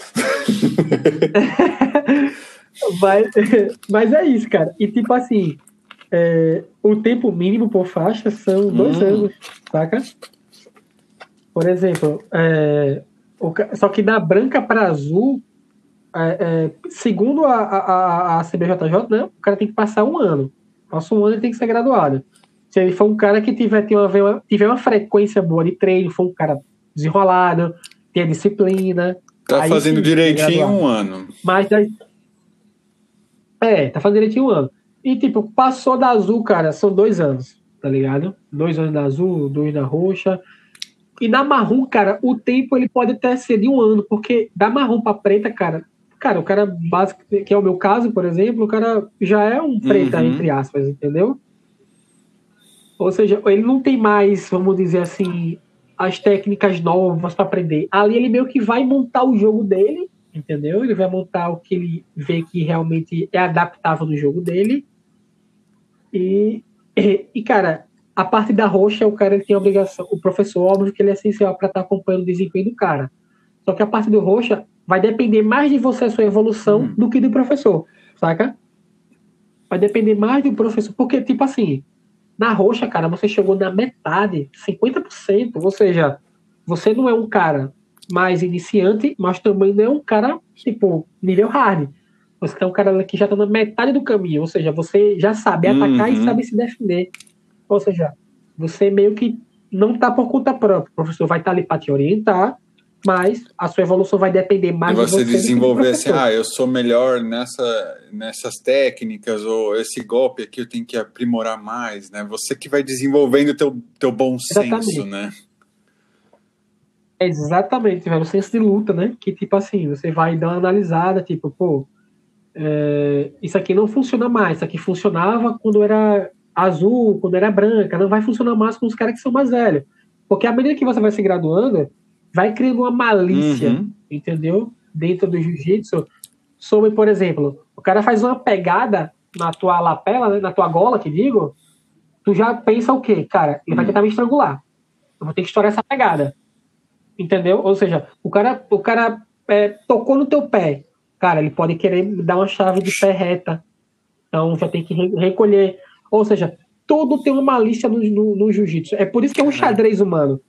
mas, mas é isso, cara. E tipo assim, é, o tempo mínimo por faixa são dois hum. anos, saca? Por exemplo, é, o, só que da branca para azul, é, é, segundo a, a, a CBJJ, né, o cara tem que passar um ano. Passa um ano ele tem que ser graduado se ele for um cara que tiver, uma, tiver uma frequência boa de treino, for um cara desenrolado, tem a disciplina. Tá fazendo sim, direitinho um ano. Mas é, tá fazendo direitinho um ano. E tipo, passou da azul, cara, são dois anos, tá ligado? Dois anos da azul, dois da roxa. E da marrom, cara, o tempo ele pode até ser de um ano, porque da marrom pra preta, cara, cara, o cara básico, que é o meu caso, por exemplo, o cara já é um preta, uhum. entre aspas, entendeu? Ou seja, ele não tem mais, vamos dizer assim, as técnicas novas para aprender. Ali ele meio que vai montar o jogo dele, entendeu? Ele vai montar o que ele vê que realmente é adaptável no jogo dele. E, e cara, a parte da roxa, o cara tem a obrigação, o professor, óbvio que ele é essencial para estar tá acompanhando o desempenho do cara. Só que a parte do roxa vai depender mais de você, a sua evolução, hum. do que do professor, saca? Vai depender mais do professor, porque, tipo assim, na roxa, cara, você chegou na metade, 50%. Ou seja, você não é um cara mais iniciante, mas também não é um cara, tipo, nível hard. Você é um cara que já tá na metade do caminho. Ou seja, você já sabe atacar uhum. e sabe se defender. Ou seja, você meio que não tá por conta própria. O professor vai estar tá ali para te orientar, mas a sua evolução vai depender mais e você de você desenvolver assim, ah, eu sou melhor nessa, nessas técnicas ou esse golpe aqui eu tenho que aprimorar mais, né? Você que vai desenvolvendo teu, teu bom Exatamente. senso, né? Exatamente, velho, o senso de luta, né? Que tipo assim, você vai dar uma analisada, tipo, pô, é, isso aqui não funciona mais, isso aqui funcionava quando era azul, quando era branca, não vai funcionar mais com os caras que são mais velhos. Porque à medida que você vai se graduando, vai criando uma malícia, uhum. entendeu? Dentro do jiu-jitsu, sobre, por exemplo, o cara faz uma pegada na tua lapela, né, na tua gola, que digo, tu já pensa o quê? Cara, ele vai uhum. tentar me estrangular. Eu vou ter que estourar essa pegada. Entendeu? Ou seja, o cara, o cara é, tocou no teu pé. Cara, ele pode querer dar uma chave de pé reta. Então já tem que recolher. Ou seja, todo tem uma malícia no, no, no jiu-jitsu. É por isso que é um xadrez humano.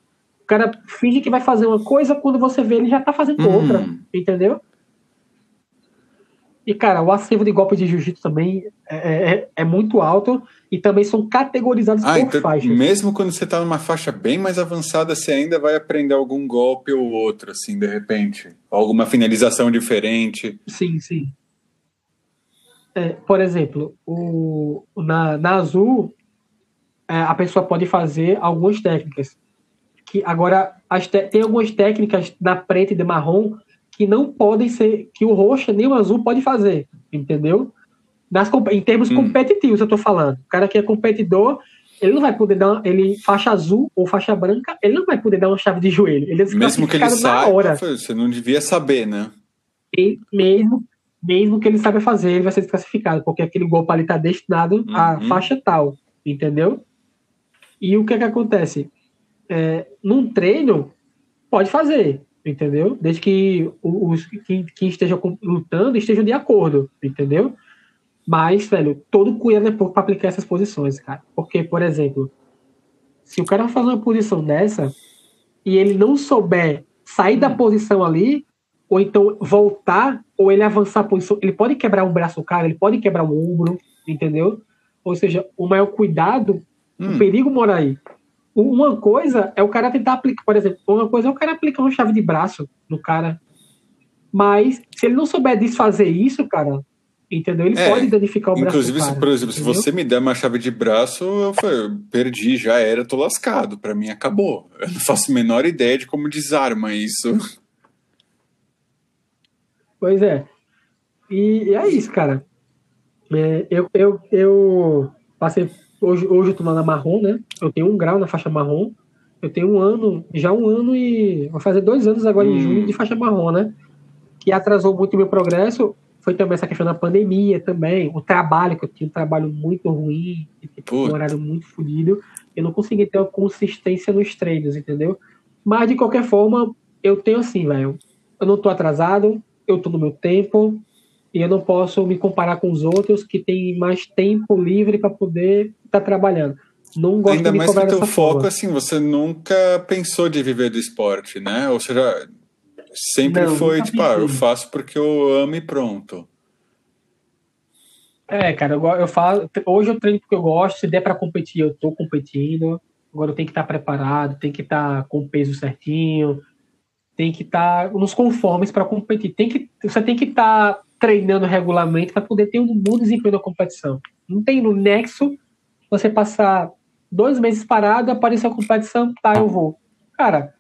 O cara finge que vai fazer uma coisa, quando você vê, ele já tá fazendo hum. outra, entendeu? E, cara, o acervo de golpes de jiu-jitsu também é, é, é, é, muito alto e também são categorizados ah, por então, faixas. Mesmo quando você tá numa faixa bem mais avançada, você ainda vai aprender algum golpe ou outro, assim, de repente. Alguma finalização diferente. Sim, sim. É, por exemplo, o, na, na azul, é, a pessoa pode fazer algumas técnicas que agora tem algumas técnicas da preta e de marrom que não podem ser, que o roxo nem o azul pode fazer, entendeu? Nas, em termos hum. competitivos, eu tô falando. O cara que é competidor, ele não vai poder dar, ele faixa azul ou faixa branca, ele não vai poder dar uma chave de joelho. Ele é mesmo que ele saiba, você não devia saber, né? E mesmo, mesmo que ele saiba fazer, ele vai ser desclassificado, porque aquele golpe ali tá destinado uhum. à faixa tal, entendeu? E o que é que acontece? É, num treino, pode fazer, entendeu? Desde que os que, que estejam lutando estejam de acordo, entendeu? Mas, velho, todo cuidado é pouco para aplicar essas posições, cara. Porque, por exemplo, se o cara fazer uma posição dessa e ele não souber sair da posição ali, ou então voltar, ou ele avançar a posição, ele pode quebrar um braço do cara, ele pode quebrar um ombro, entendeu? Ou seja, o maior cuidado, hum. o perigo mora aí. Uma coisa é o cara tentar aplicar, por exemplo, uma coisa é o cara aplicar uma chave de braço no cara. Mas se ele não souber desfazer isso, cara, entendeu? Ele É, pode danificar o braço. Inclusive, do se, cara, por exemplo, se entendeu? você me der uma chave de braço, eu, eu perdi, já era, tô lascado. Pra mim acabou. Eu não faço a menor ideia de como desarma isso. Pois é. E, e é isso, cara. É, eu, eu, eu passei. Hoje, hoje eu tô na marrom, né? Eu tenho um grau na faixa marrom. Eu tenho um ano, já um ano e. Vou fazer dois anos agora em Hum. junho de faixa marrom, né? Que atrasou muito o meu progresso. Foi também essa questão da pandemia também. O trabalho, que eu tinha um trabalho muito ruim, um horário muito fodido. Eu não consegui ter uma consistência nos treinos, entendeu? Mas de qualquer forma, eu tenho assim, velho. Eu não tô atrasado, eu tô no meu tempo e eu não posso me comparar com os outros que têm mais tempo livre para poder estar trabalhando. Não gosto Ainda de mais que o teu foco, forma. assim, você nunca pensou de viver do esporte, né? Ou seja, sempre Não, foi tipo, ah, eu faço porque eu amo e pronto. É, cara, eu, eu falo, hoje eu treino porque eu gosto, se der para competir, eu tô competindo. Agora eu tenho que estar preparado, tem que estar com o peso certinho, tem que estar nos conformes para competir. Tem que, você tem que estar treinando regularmente para poder ter um bom desempenho na competição. Não tem no nexo você passar dois meses parado, aparecer a competição, tá, eu vou. Cara,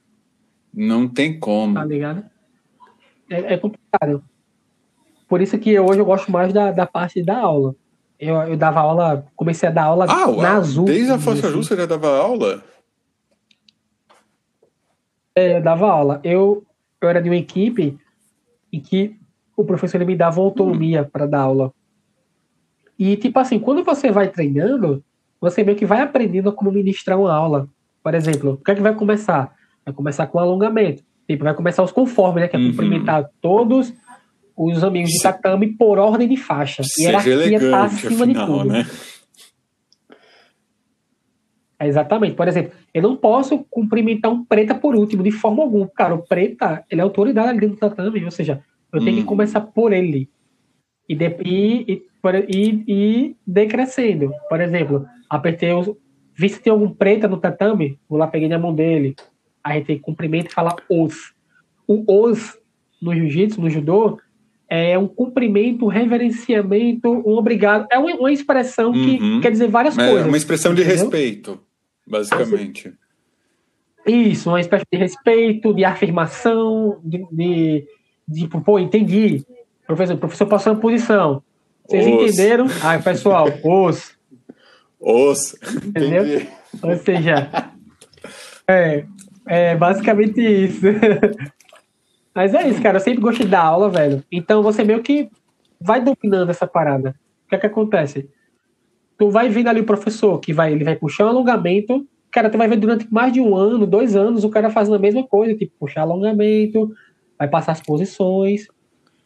Não tem como. tá ligado? É, é complicado. Por isso que hoje eu gosto mais da, da parte da aula. Eu, eu dava aula, comecei a dar aula Ah, na Azul. desde a dizer azul assim. você já dava aula? É, eu dava aula. Eu, eu era de uma equipe em que o professor ele me dava autonomia para dar aula. E, tipo assim, quando você vai treinando, você meio que vai aprendendo como ministrar uma aula. Por exemplo, o que é que vai começar? Vai começar com alongamento. Tipo, vai começar os conformes, né? Que é Uhum. cumprimentar todos os amigos de tatame por ordem de faixa. Seja Hierarquia tá elegante, acima de afinal, tudo. né? É, exatamente. Por exemplo, eu não posso cumprimentar um preta por último, de forma alguma. Cara, o preta, ele é autoridade ali dentro do tatame, ou seja, eu tenho Hum. que começar por ele. E, de, e, e, e, e decrescendo. Por exemplo, apertei os. Vi se tem algum preta no tatame, vou lá, peguei na mão dele. Aí a gente cumprimenta e fala os. O os no jiu-jitsu, no judô, é um cumprimento, um reverenciamento, um obrigado. É uma, expressão que Uhum. quer dizer várias É coisas. uma expressão de entendeu? respeito, basicamente. Isso, uma espécie de respeito, de afirmação, de, de, de pô, entendi. Professor, o professor passou uma posição. Vocês Os. entenderam? Ah, pessoal, os. Os. Entendeu? Entendi. Ou seja, é, é basicamente isso. Mas é isso, cara. Eu sempre gostei da aula, velho. Então você meio que vai dominando essa parada. O que é que acontece? Tu vai vendo ali o professor que vai, ele vai puxar um alongamento. Cara, tu vai ver durante mais de um ano, dois anos, o cara fazendo a mesma coisa, tipo, puxar alongamento, vai passar as posições,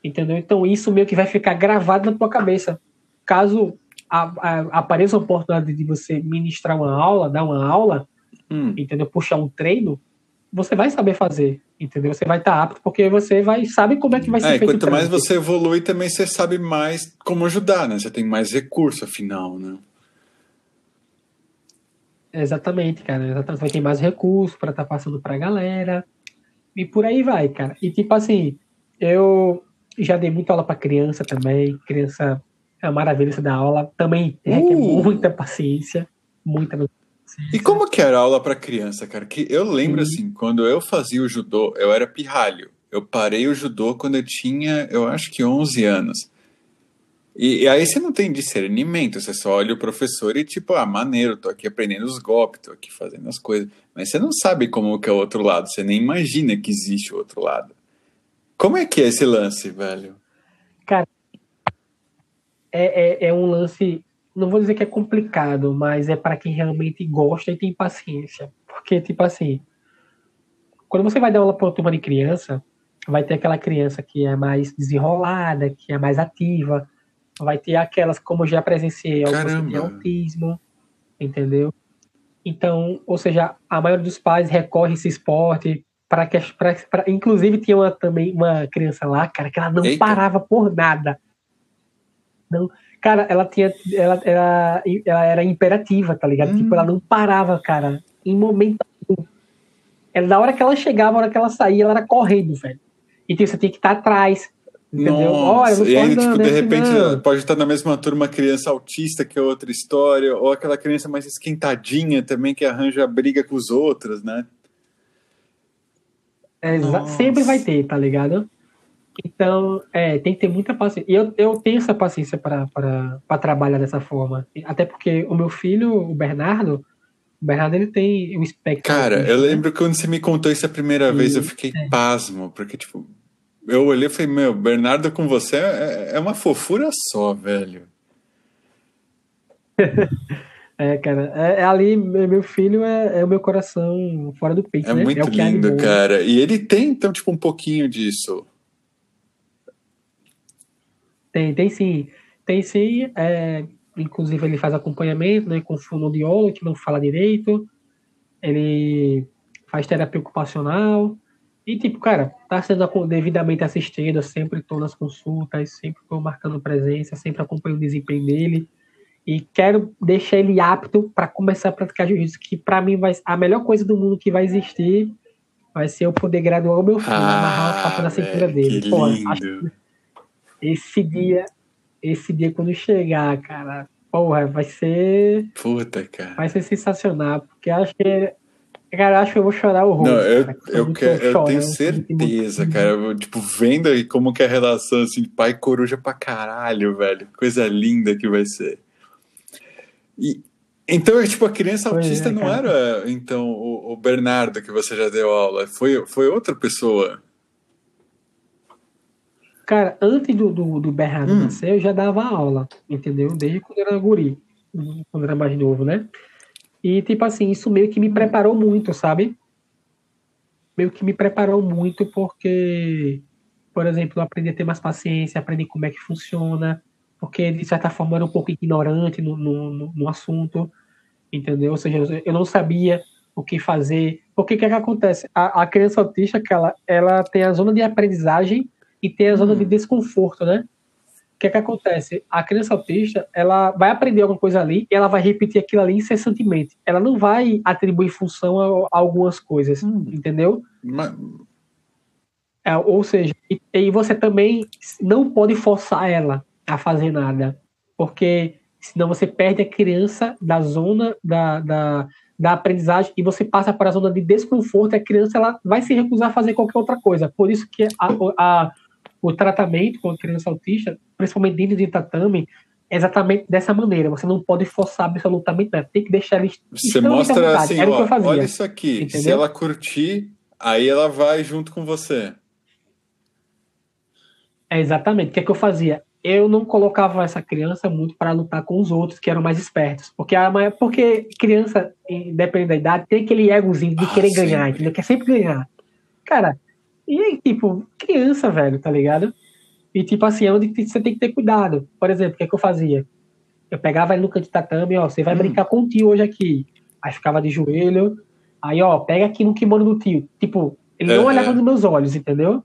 entendeu? Então isso meio que vai ficar gravado na tua cabeça. Caso a- a- apareça a oportunidade de você ministrar uma aula, dar uma aula, Hum. entendeu? Puxar um treino, você vai saber fazer, entendeu? Você vai estar apto porque você vai sabe como é que vai ser É, feito quanto mais você evolui, também você sabe mais como ajudar, né? Você tem mais recurso, afinal, né? Exatamente, cara. Exatamente. Vai ter mais recursos para estar passando para a galera. E por aí vai, cara. E tipo assim, eu já dei muita aula para criança também. Criança é essa da aula. Também requer Uh! muita paciência. Muita paciência. E como que era aula para criança, cara? Que eu lembro Sim. assim, quando eu fazia o judô, eu era pirralho. Eu parei o judô quando eu tinha, eu acho que 11 anos. E, e aí você não tem discernimento, você só olha o professor e tipo, ah, maneiro, tô aqui aprendendo os golpes, tô aqui fazendo as coisas. Mas você não sabe como que é o outro lado, você nem imagina que existe o outro lado. Como é que é esse lance, velho? É, é, é um lance, não vou dizer que é complicado, mas é para quem realmente gosta e tem paciência. Porque, tipo assim, quando você vai dar aula para uma turma de criança, vai ter aquela criança que é mais desenrolada, que é mais ativa, vai ter aquelas, como eu já presenciei, algumas que têm autismo, entendeu? Então, ou seja, a maioria dos pais recorre a esse esporte para que, pra, pra- inclusive tinha uma, também uma criança lá, cara, que ela não Eita. parava por nada. Não, cara, ela tinha, ela, ela, ela era imperativa, tá ligado? Hum. Tipo, ela não parava, cara. em momento ela, na hora que ela chegava, na hora que ela saía, ela era correndo, velho. E tipo, você tinha que estar atrás. Entendeu? Nossa, Olha, e aí, tipo, de repente, não. pode estar na mesma turma uma criança autista, que é outra história, ou aquela criança mais esquentadinha também, que arranja briga com os outros, né? É, sempre vai ter, tá ligado? Então, é, tem que ter muita paciência. E eu, eu tenho essa paciência para trabalhar dessa forma. Até porque o meu filho, o Bernardo, o Bernardo ele tem um espectro. Cara, eu né? lembro quando você me contou isso a primeira e, vez, eu fiquei é. pasmo, porque, tipo, eu olhei e falei, meu, Bernardo com você é, é uma fofura só, velho. é, cara, é, é, ali, meu filho é, é, o meu coração fora do peito, é né? Muito lindo, cara. E ele tem, então, tipo, um pouquinho disso. Tem, tem sim. Tem sim. É, Inclusive, ele faz acompanhamento né, com o fonoaudiólogo, que não fala direito. Ele faz terapia ocupacional. E, tipo, cara, tá sendo devidamente assistido. Eu sempre estou nas consultas, sempre estou marcando presença, sempre acompanho o desempenho dele. E quero deixar ele apto para começar a praticar jiu-jitsu, que para mim vai a melhor coisa do mundo que vai existir vai ser eu poder graduar o meu filho, ah, amarrar a capa na cintura dele. Pô, esse dia esse dia quando chegar, cara, porra, vai ser. Puta, cara. Vai ser sensacional, porque acho que. Cara, acho que eu vou chorar o rosto. Não, eu, cara, eu, quero, eu tenho certeza, cara. Eu, tipo, vendo aí como que é a relação, assim, pai coruja pra caralho, velho. Coisa linda que vai ser. E, então, tipo, a criança pois autista é, não era, então, o, o Bernardo que você já deu aula. Foi, foi outra pessoa. Cara, antes do, do, do Bernardo hum. nascer, eu já dava aula, entendeu? Desde quando eu era guri, quando eu era mais novo, né? E, tipo assim, isso meio que me preparou muito, sabe? Meio que me preparou muito porque, por exemplo, eu aprendi a ter mais paciência, aprendi como é que funciona, porque, de certa forma, eu era um pouco ignorante no, no, no assunto, entendeu? Ou seja, eu não sabia o que fazer. Porque o que, é que acontece? A, a criança autista, que ela, ela tem a zona de aprendizagem e ter a zona de hum. desconforto, né? O que é que acontece? A criança autista, ela vai aprender alguma coisa ali e ela vai repetir aquilo ali incessantemente. Ela não vai atribuir função a, a algumas coisas, hum. entendeu? Mas... É, ou seja, e, e, você também não pode forçar ela a fazer nada, porque senão você perde a criança da zona da, da, da aprendizagem e você passa para a zona de desconforto e a criança ela vai se recusar a fazer qualquer outra coisa. Por isso que a, a o tratamento com a criança autista, principalmente dentro de tatame, é exatamente dessa maneira. Você não pode forçar absolutamente nada. Tem que deixar eles. Você mostra assim, ó, olha isso aqui. Entendeu? Se ela curtir, aí ela vai junto com você. É exatamente. O que é que eu fazia? Eu não colocava essa criança muito para lutar com os outros que eram mais espertos. Porque, a, porque criança, independente da idade, tem aquele egozinho de ah, querer sim. ganhar, entendeu? Quer sempre ganhar. Cara, e, tipo, criança, velho, tá ligado? E, tipo assim, é onde você tem que ter cuidado. Por exemplo, o que, é que eu fazia? Eu pegava ele no canto de tatame, ó, você vai hum. brincar com o tio hoje aqui. Aí ficava de joelho. Aí, ó, pega aqui no kimono do tio. Tipo, ele não olhava nos meus olhos, entendeu?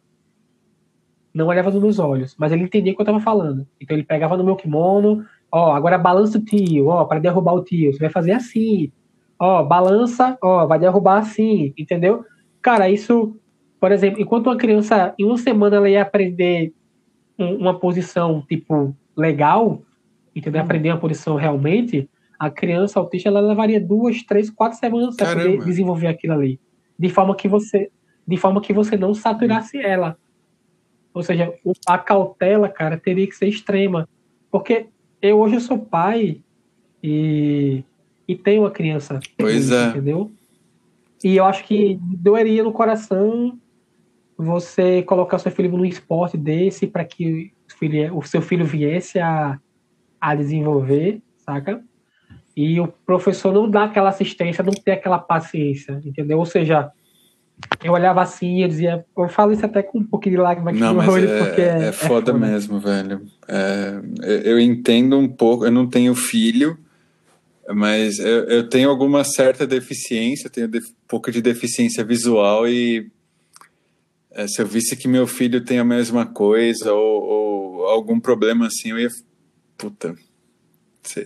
Não olhava nos meus olhos, mas ele entendia o que eu tava falando. Então ele pegava no meu kimono, ó, agora balança o tio, ó, para derrubar o tio. Você vai fazer assim. Ó, balança, ó, vai derrubar assim, entendeu? Cara, isso por exemplo, enquanto uma criança, em uma semana, ela ia aprender uma posição, tipo, legal, entendeu? Hum. Aprender uma posição realmente, a criança autista, ela levaria duas, três, quatro semanas para poder desenvolver aquilo ali. De forma que você, de forma que você não saturasse hum. ela. Ou seja, a cautela, cara, teria que ser extrema. Porque eu hoje eu sou pai e, e tenho uma criança. Pois é. Entendeu? E eu acho que doeria no coração você colocar seu filho num esporte desse para que o, filho, o seu filho viesse a, a desenvolver, saca? E o professor não dá aquela assistência, não tem aquela paciência, entendeu? Ou seja, eu olhava assim e dizia, eu falo isso até com um pouquinho de lágrimas não, no olho, é, porque é, é, é foda, é foda mesmo, velho. É, eu entendo um pouco, eu não tenho filho, mas eu, eu tenho alguma certa deficiência, tenho um pouco de deficiência visual e é, se eu visse que meu filho tem a mesma coisa ou, ou algum problema assim, eu ia. Puta.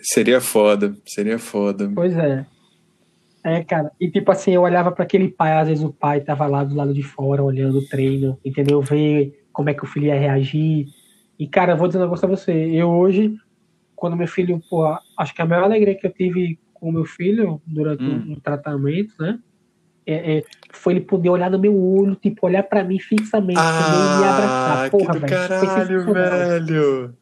Seria foda, seria foda. Pois é. É, cara. E tipo assim, eu olhava para aquele pai, às vezes o pai tava lá do lado de fora olhando o treino, entendeu? Ver como é que o filho ia reagir. E, cara, eu vou dizer um negócio pra você. Eu hoje, quando meu filho, pô, acho que a maior alegria que eu tive com meu filho durante hum. um, um, tratamento, né? É, é, foi ele poder olhar no meu olho, tipo, olhar para mim fixamente, ah, e me abraçar. Porra, que do velho. Caralho, velho.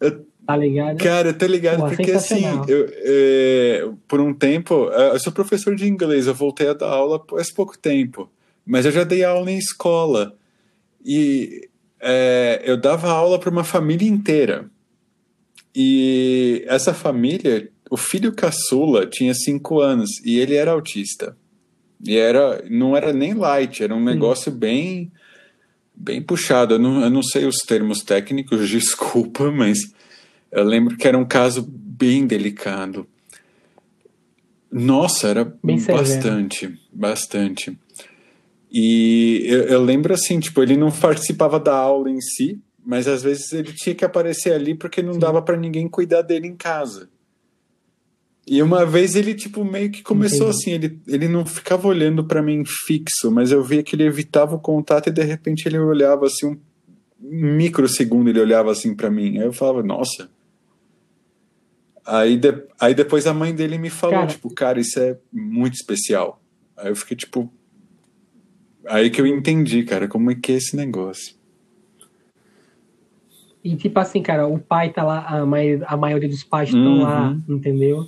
Eu Tá ligado? Cara, eu tô ligado porque assim, eu, é, por um tempo, eu sou professor de inglês, eu voltei a dar aula faz pouco tempo, mas eu já dei aula em escola. E é, eu dava aula para uma família inteira. E essa família, o filho caçula tinha cinco anos e ele era autista. E era, não era nem light, era um negócio bem bem puxado. Eu não, eu não sei os termos técnicos, desculpa, mas eu lembro que era um caso bem delicado. Nossa, era bem bastante, bastante. E eu, eu, lembro assim, tipo, ele não participava da aula em si, mas às vezes ele tinha que aparecer ali porque não Sim. dava para ninguém cuidar dele em casa. E uma vez ele, tipo, meio que começou Entendi. assim, ele, ele não ficava olhando para mim fixo, mas eu via que ele evitava o contato e de repente ele olhava assim, um microsegundo ele olhava assim para mim. Aí eu falava, nossa, Aí, de, aí depois a mãe dele me falou, cara, tipo, cara, isso é muito especial. Aí eu fiquei, tipo. Aí que eu entendi, cara, como é que é esse negócio. E tipo assim, cara, o pai tá lá, a, maioria, a maioria dos pais estão uhum. lá, entendeu?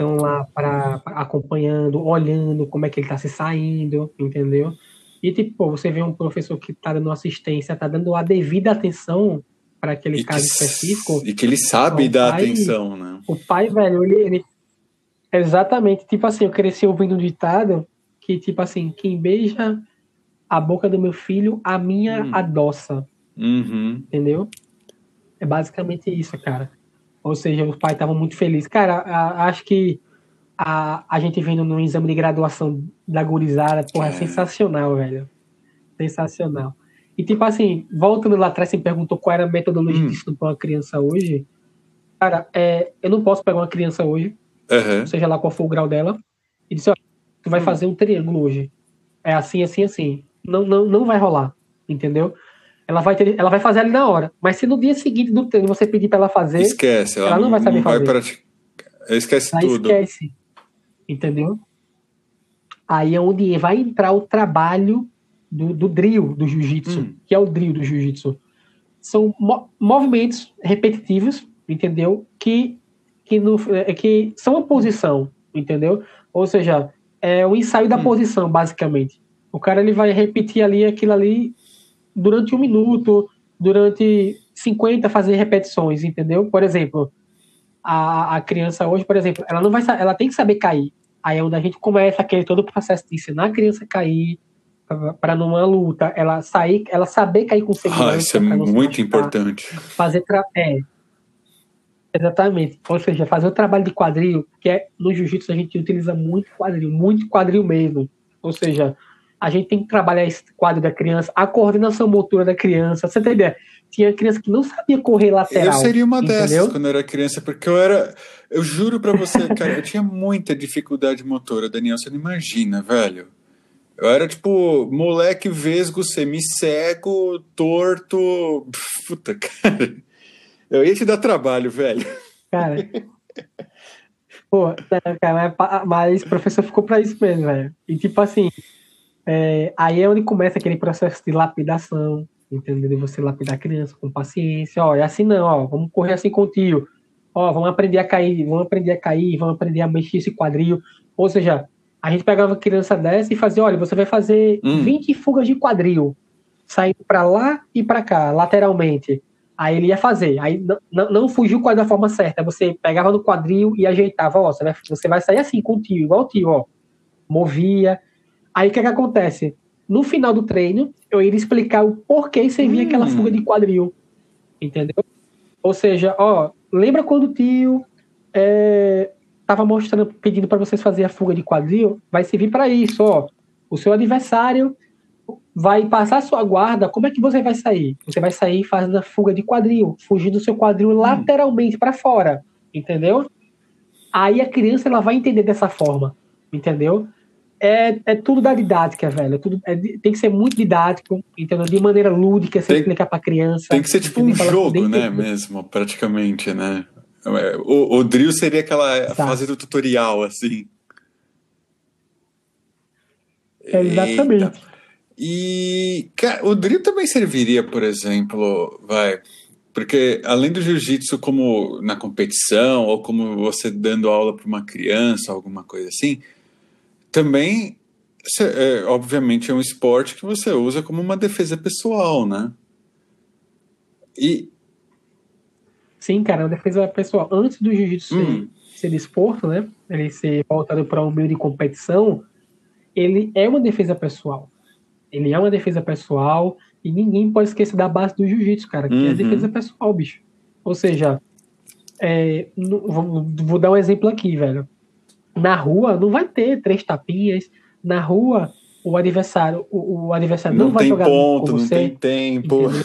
Estão lá pra, acompanhando, olhando como é que ele tá se saindo, entendeu? E tipo, você vê um professor que tá dando assistência, tá dando a devida atenção para aquele e caso que, específico. E que ele sabe dar pai, atenção, né? O pai, velho, ele, ele, Exatamente. Tipo assim, eu cresci ouvindo um ditado que, tipo assim, quem beija a boca do meu filho, a minha hum. adoça. Uhum. Entendeu? É basicamente isso, cara. Ou seja, os pais estavam muito felizes. Cara, a, acho que a, a gente vendo no exame de graduação da gurizada, porra, é, é sensacional, velho. Sensacional. E tipo assim, voltando lá atrás, você me perguntou qual era a metodologia hum. de ensino para uma criança hoje. Cara, é, eu não posso pegar uma criança hoje, uhum. seja lá qual for o grau dela, e dizer, ó, tu vai hum. fazer um triângulo hoje. É assim, assim, assim. Não, não, não vai rolar, entendeu? Ela vai, ter, ela vai fazer ali na hora. Mas se no dia seguinte do treino você pedir para ela fazer, esquece, ela, ela não, não, vai saber não fazer. Vai pratic... Esquece ela tudo. Esquece. Entendeu? Aí é onde vai entrar o trabalho do, do drill do jiu-jitsu, hum. que é o drill do jiu-jitsu. São mo movimentos repetitivos, entendeu? Que, que, no, é, que são a posição, entendeu? Ou seja, é o ensaio da hum. posição, basicamente. O cara ele vai repetir ali aquilo ali durante um minuto, durante 50 fazer repetições, entendeu? Por exemplo, a, a criança hoje, por exemplo, ela não vai ela tem que saber cair. Aí é onde a gente começa aquele todo o processo de ensinar a criança a cair, para numa luta ela sair, ela saber cair com segurança. Ah, isso é muito importante. Fazer é, exatamente. Ou seja, fazer o trabalho de quadril, que é no jiu-jitsu a gente utiliza muito quadril, muito quadril mesmo. Ou seja, a gente tem que trabalhar esse quadro da criança, a coordenação motora da criança. Você tem ideia? Tinha criança que não sabia correr lateral. Eu seria uma entendeu? dessas quando eu era criança, porque eu era. Eu juro para você, cara, eu tinha muita dificuldade motora, Daniel. Você não imagina, velho. Eu era tipo moleque vesgo, semi-cego, torto. Puta, cara. Eu ia te dar trabalho, velho. Cara. Pô, cara, mas o professor ficou pra isso mesmo, velho. E tipo assim, é, aí é onde começa aquele processo de lapidação, entendeu? De você lapidar a criança com paciência. Ó, é assim não, ó, vamos correr assim contigo. Ó, vamos aprender a cair, vamos aprender a cair, vamos aprender a mexer esse quadril. Ou seja, a gente pegava uma criança dessa e fazia, olha, você vai fazer hum. 20 fugas de quadril, saindo para lá e para cá, lateralmente. Aí ele ia fazer. Aí não, não fugiu o da forma certa. Você pegava no quadril e ajeitava, ó, você vai, você vai sair assim com o tio, igual o tio, ó. Movia. Aí o que, que acontece? No final do treino, eu ia explicar o porquê servia hum. aquela fuga de quadril. Entendeu? Ou seja, ó, lembra quando o tio é, estava mostrando, pedindo para vocês fazer a fuga de quadril, vai servir para isso, ó. O seu adversário vai passar a sua guarda, como é que você vai sair? Você vai sair fazendo a fuga de quadril, fugindo do seu quadril hum. lateralmente para fora, entendeu? Aí a criança ela vai entender dessa forma. entendeu? É, é tudo da didática, velho. É tudo, é, tem que ser muito didático, entendeu? De maneira lúdica, você explicar pra criança. Tem que ser tipo um jogo, né, mesmo, praticamente, né? O, o drill seria aquela fase do tutorial, assim. É, exatamente. Eita. E cara, o drill também serviria, por exemplo, vai, porque além do jiu-jitsu como na competição ou como você dando aula para uma criança, alguma coisa assim, também é, obviamente é um esporte que você usa como uma defesa pessoal, né? E sim, cara, é uma defesa pessoal. Antes do jiu-jitsu hum. ser, desporto, né? Ele ser voltado para um meio de competição, ele é uma defesa pessoal. Ele é uma defesa pessoal e ninguém pode esquecer da base do jiu-jitsu, cara, que uhum. é a uhum. defesa pessoal, bicho. Ou seja, é, vou, vou, dar um exemplo aqui, velho. Na rua não vai ter três tapinhas. Na rua, o adversário, o, o adversário não, não vai jogar ponto, com você. Não tem tempo. Entendeu?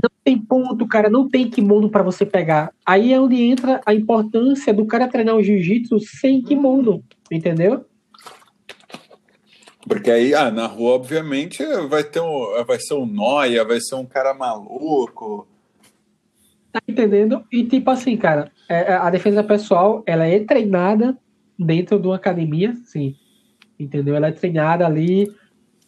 Não tem ponto, cara, não tem kimono para você pegar. Aí é onde entra a importância do cara treinar o jiu-jitsu sem kimono, entendeu? Porque aí, ah, na rua, obviamente, vai ter um, vai ser um noia, vai ser um cara maluco. Tá entendendo? E tipo assim, cara, é, é, a defesa pessoal, ela é treinada dentro de uma academia, sim. Entendeu? Ela é treinada ali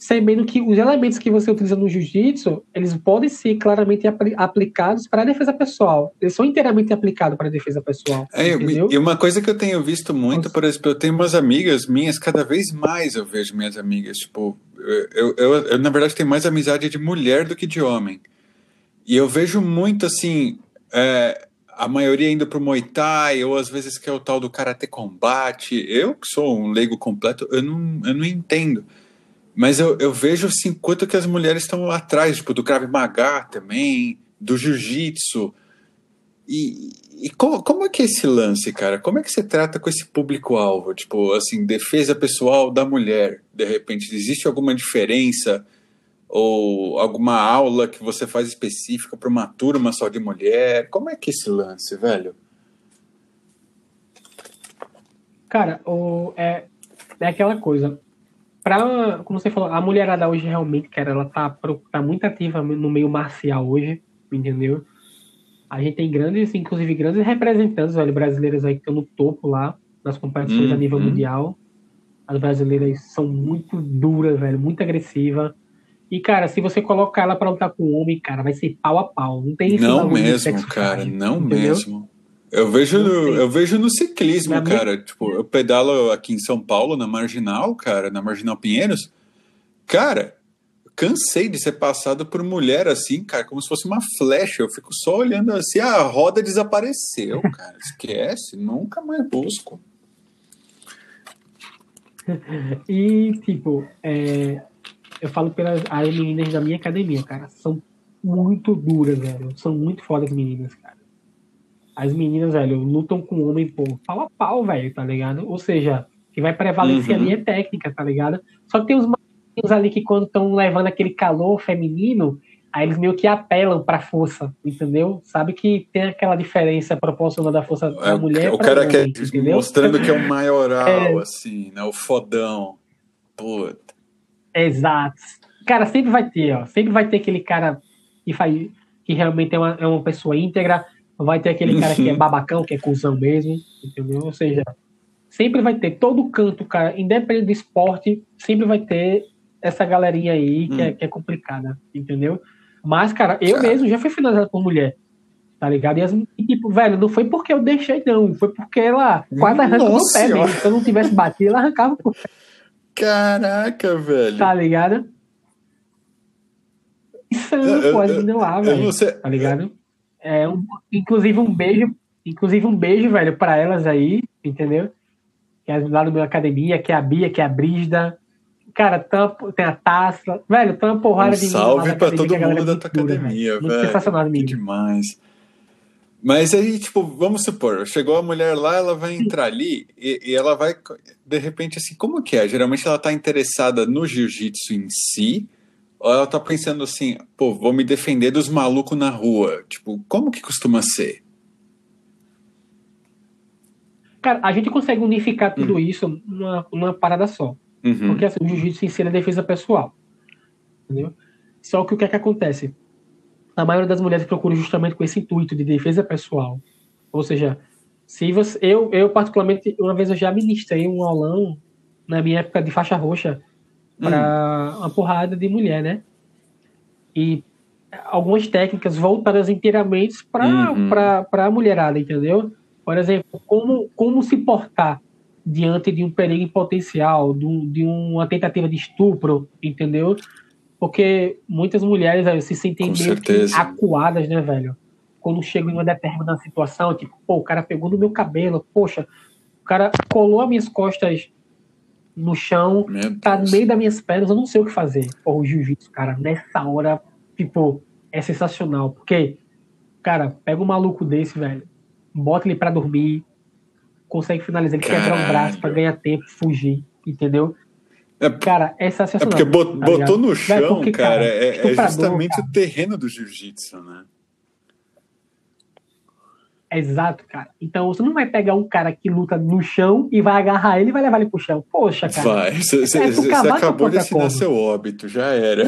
sabendo que os elementos que você utiliza no jiu-jitsu, eles podem ser claramente apl aplicados para a defesa pessoal. Eles são inteiramente aplicados para a defesa pessoal. É, e uma coisa que eu tenho visto muito, por exemplo, eu tenho umas amigas minhas, cada vez mais eu vejo minhas amigas, tipo, eu, eu, eu na verdade tenho mais amizade de mulher do que de homem. E eu vejo muito assim, é, a maioria indo pro Muay Thai, ou às vezes que é o tal do Karate Combate. Eu, que sou um leigo completo, eu não, eu não entendo. Mas eu, eu vejo assim quanto que as mulheres estão atrás, tipo, do Krav Maga também, do Jiu-Jitsu. E, e como, como é que é esse lance, cara? Como é que você trata com esse público-alvo? Tipo, assim, defesa pessoal da mulher, de repente, existe alguma diferença ou alguma aula que você faz específica para uma turma só de mulher? Como é que é esse lance, velho? Cara, o, é, é aquela coisa pra, como você falou, a mulherada hoje realmente, cara, ela tá, tá muito ativa no meio marcial hoje, entendeu? A gente tem grandes, inclusive grandes representantes velho, brasileiras aí que estão no topo lá, nas competições uhum. a nível mundial. As brasileiras são muito duras, velho, muito agressivas. E, cara, se você colocar ela pra lutar com um homem, cara, vai ser pau a pau. Não tem isso Não mesmo, cara, não entendeu? mesmo. Eu vejo, no, eu vejo no ciclismo, na cara. Minha... Tipo, eu pedalo aqui em São Paulo, na Marginal, cara, na Marginal Pinheiros. Cara, cansei de ser passado por mulher assim, cara, como se fosse uma flecha. Eu fico só olhando assim, a roda desapareceu, cara. Esquece, nunca mais busco. E, tipo, é, eu falo pelas as meninas da minha academia, cara. São muito duras, velho. São muito fodas meninas, cara as meninas, velho, lutam com o homem, pô, pau a pau, velho, tá ligado? Ou seja, que vai prevalecer uhum. ali é técnica, tá ligado? Só que tem os meninos ali que quando estão levando aquele calor feminino, aí eles meio que apelam pra força, entendeu? Sabe que tem aquela diferença proporcional da força da é, mulher. O cara quer entendeu? mostrando que é o maioral, é. assim, né? O fodão. Puta. Exato. Cara, sempre vai ter, ó. Sempre vai ter aquele cara que faz. que realmente é uma, é uma pessoa íntegra vai ter aquele cara que é babacão, que é cuzão mesmo, entendeu? Ou seja, sempre vai ter, todo canto, cara, independente do esporte, sempre vai ter essa galerinha aí que, é, hum. é, que é complicada, entendeu? Mas, cara, eu mesmo já fui finalizado por mulher, tá ligado? E, as, e, tipo, velho, não foi porque eu deixei, não, foi porque ela quase arrancou o pé mesmo. Se eu não tivesse batido, ela arrancava o pé. Caraca, velho. Tá ligado? Insano, pô, as meninas lá, velho. Tá ligado? É, um, inclusive um beijo, inclusive um beijo, velho, para elas aí, entendeu? Que é lá do meu academia, que é a Bia, que é a Brígida. Cara, tem a taça. Velho, tem uma porrada um de Salve pra todo mundo da tua academia, velho. Muito sensacional, Que demais. Mas aí, tipo, vamos supor, chegou a mulher lá, ela vai entrar ali e, e, ela vai, de repente, assim, como que é? Geralmente ela tá interessada no jiu-jitsu em si, ou ela tá pensando assim, pô, vou me defender dos malucos na rua. Tipo, como que costuma ser? Cara, a gente consegue unificar tudo uhum. isso numa, numa parada só. Uhum. Porque assim, o jiu-jitsu ensina defesa pessoal. Entendeu? Só que o que é que acontece? A maioria das mulheres procura justamente com esse intuito de defesa pessoal. Ou seja, se você, eu, eu particularmente, uma vez eu já ministrei um aulão na minha época de faixa roxa para hum. uma porrada de mulher, né? E algumas técnicas voltadas inteiramente para uhum. a mulherada, entendeu? Por exemplo, como, como se portar diante de um perigo potencial, de, de uma tentativa de estupro, entendeu? Porque muitas mulheres velho, se sentem acuadas, né, velho? Quando chegam em uma determinada situação, tipo, pô, o cara pegou no meu cabelo, poxa, o cara colou as minhas costas no chão, tá no meio das minhas pernas, eu não sei o que fazer. Pô, o jiu-jitsu, cara, nessa hora, tipo, é sensacional. Porque, cara, pega um maluco desse, velho, bota ele pra dormir, consegue finalizar ele, quebrar um braço pra ganhar tempo, fugir, entendeu? É, cara, é sensacional. É porque bot, tá botou no chão, porque, cara, é, é justamente cara. o terreno do jiu-jitsu, né? Exato, cara. Então você não vai pegar um cara que luta no chão e vai agarrar ele e vai levar ele pro chão. Poxa, cara. Vai. Você é, acabou de assinar seu óbito, já era.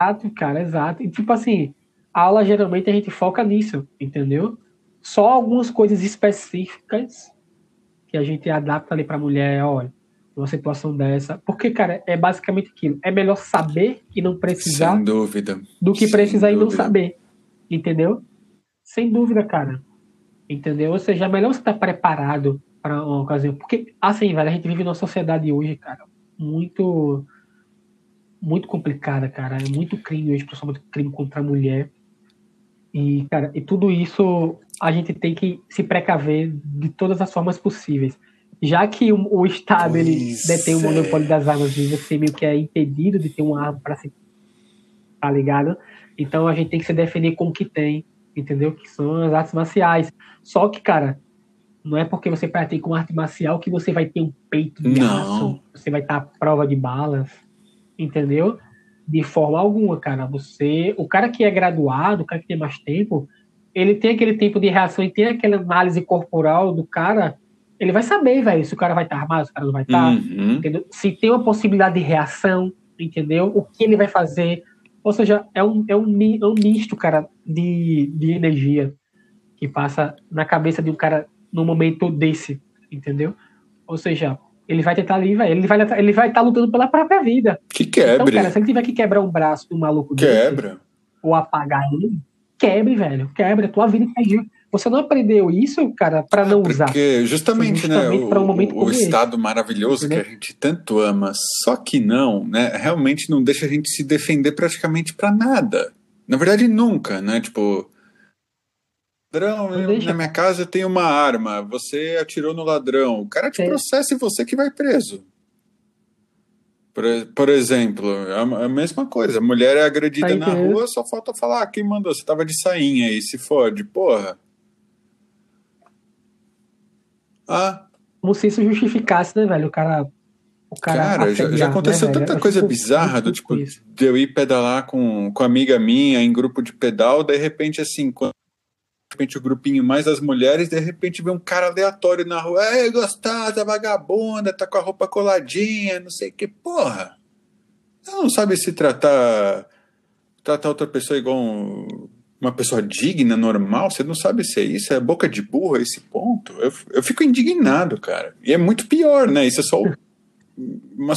Exato, cara, exato. E tipo assim, a aula geralmente a gente foca nisso, entendeu? Só algumas coisas específicas que a gente adapta ali pra mulher, olha, uma situação dessa. Porque, cara, é basicamente aquilo. É melhor saber e não precisar. Sem dúvida. Do que precisar e não saber. Entendeu? Sem dúvida, cara. Entendeu? Ou seja, é melhor você estar preparado para uma ocasião. Porque, assim, velho, a gente vive numa sociedade hoje, cara, muito. Muito complicada, cara. É muito crime hoje, principalmente crime contra a mulher. E, cara, e tudo isso a gente tem que se precaver de todas as formas possíveis. Já que o, o Estado pois ele detém o monopólio das armas e você meio que é impedido de ter uma arma para se. Tá ligado? Então a gente tem que se defender com o que tem, entendeu? Que são as artes marciais. Só que, cara, não é porque você pratica uma arte marcial que você vai ter um peito de não. aço, você vai estar à prova de balas, entendeu? De forma alguma, cara. Você, o cara que é graduado, o cara que tem mais tempo, ele tem aquele tempo de reação e tem aquela análise corporal do cara, ele vai saber, velho, se o cara vai estar armado, se o cara não vai estar, uhum. entendeu? Se tem uma possibilidade de reação, entendeu? O que ele vai fazer, ou seja, é um, é um, é um misto, cara, de, de energia que passa na cabeça de um cara num momento desse, entendeu? Ou seja, ele vai tentar ali, ele vai ele vai estar tá lutando pela própria vida. Que quebre. Então, cara, se ele tiver que quebrar um braço de um maluco quebra. Desse, ou apagar ele, quebre, velho. Quebra, tua vida inteira. Você não aprendeu isso, cara, para não Porque usar. Porque justamente, né, justamente, né, o, um o estado maravilhoso que a gente tanto ama, só que não, né, realmente não deixa a gente se defender praticamente para nada. Na verdade, nunca, né, tipo, ladrão, na minha casa tem uma arma, você atirou no ladrão, o cara te processa e você que vai preso. Por, por exemplo, a, a, mesma coisa, a mulher é agredida na rua, só falta falar, ah, quem mandou? Você tava de sainha aí, se fode, porra. Ah. Como se isso justificasse, né, velho? O cara. O cara, cara já, já, aconteceu né, tanta coisa bizarra do tipo, de eu ir pedalar com, com amiga minha em grupo de pedal, de repente, assim, quando repente o grupinho mais as mulheres, de repente vê um cara aleatório na rua, ei, gostosa, vagabunda, tá com a roupa coladinha, não sei o que, porra. Ela não sabe se tratar tratar outra pessoa igual um, uma pessoa digna, normal, você não sabe se é isso, é boca de burro a esse ponto. Eu, eu fico indignado, cara. E é muito pior, né? Isso é só uma.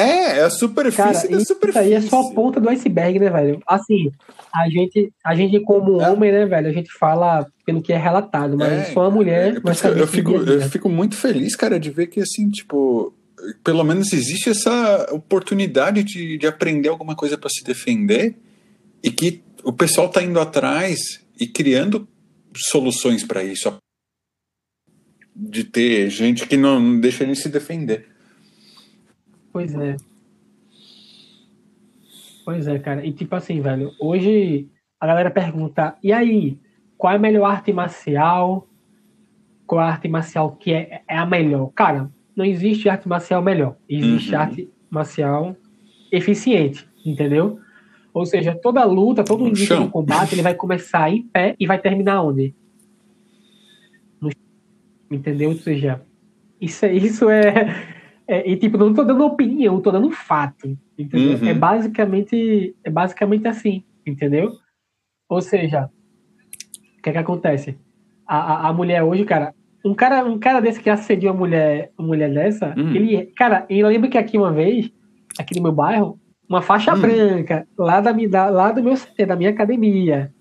É, é a superfície cara, da superfície. Isso aí é só a ponta do iceberg, né, velho? Assim, a gente, a gente como é. homem, né, velho, a gente fala pelo que é relatado, mas é, só a mulher é, saber. Eu fico, eu fico muito feliz, cara, de ver que, assim, tipo, pelo menos existe essa oportunidade de, de aprender alguma coisa para se defender e que o pessoal está indo atrás e criando soluções para isso. De ter gente que não, não deixa ele se defender. Pois é. Pois é, cara. E tipo assim, velho, hoje a galera pergunta: e aí, qual é a melhor arte marcial? Qual é a arte marcial que é, é a melhor? Cara, não existe arte marcial melhor. Existe uhum. arte marcial eficiente, entendeu? Ou seja, toda luta, todo início do combate, ele vai começar em pé e vai terminar onde? No... Entendeu? Ou seja, isso, é, isso é, é, E tipo, não tô dando opinião, tô dando fato. Entendeu? Uhum. É basicamente. É basicamente assim, entendeu? Ou seja, o que é que acontece? A, a, a mulher hoje, cara, um cara, um cara desse que assediou uma mulher, uma mulher dessa, hum. ele, cara, eu lembro que aqui uma vez, aqui no meu bairro, uma faixa hum. branca, lá, da, da, lá do meu da minha academia.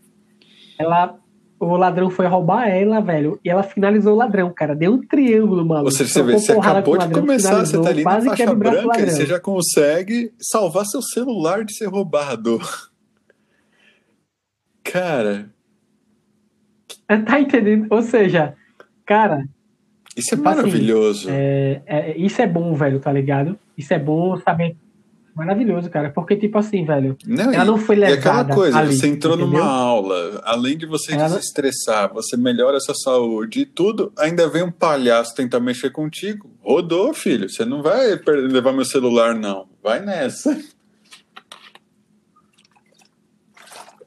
Ela, o ladrão foi roubar ela, velho, e ela finalizou o ladrão, cara. Deu um triângulo. Ou seja, você vê, você acabou de começar, você tá ali na faixa branca, e você já consegue salvar seu celular de ser roubado. Cara. Tá entendendo? Ou seja, Cara. Isso é tipo assim, maravilhoso. Assim, é, é, isso é bom, velho, tá ligado? Isso é bom saber. Maravilhoso, cara. Porque, tipo assim, velho. Não, ela e, não foi levada. E aquela coisa, ali, você entrou entendeu? numa aula, além de você ela... desestressar, você melhora a sua saúde e tudo, ainda vem um palhaço tentar mexer contigo. Rodou, filho. Você não vai levar meu celular, não. Vai nessa.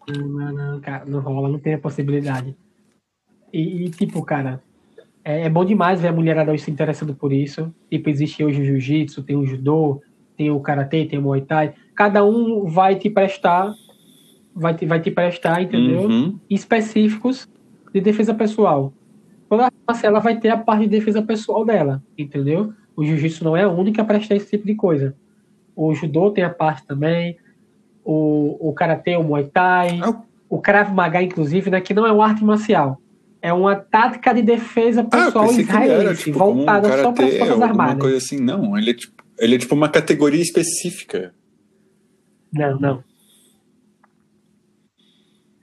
Não, não, cara, não rola, não tem a possibilidade. E, e tipo, cara, é, é, bom demais ver a mulherada se interessando por isso. Tipo, existe hoje o jiu-jitsu, tem o judô, tem o karatê, tem o muay thai. Cada um vai te prestar, vai te, vai te prestar, entendeu? Uhum. Específicos de defesa pessoal. Toda classe ela vai ter a parte de defesa pessoal dela, entendeu? O jiu-jitsu não é a única a prestar esse tipo de coisa. O judô tem a parte também, o, o karatê, o muay thai, o krav maga, inclusive, né, que não é uma arte marcial é uma tática de defesa ah, pessoal ah, israelense, era, tipo, voltada um só para as Forças Armadas. coisa assim, não. Ele é, tipo, ele é tipo uma categoria específica. Não, não.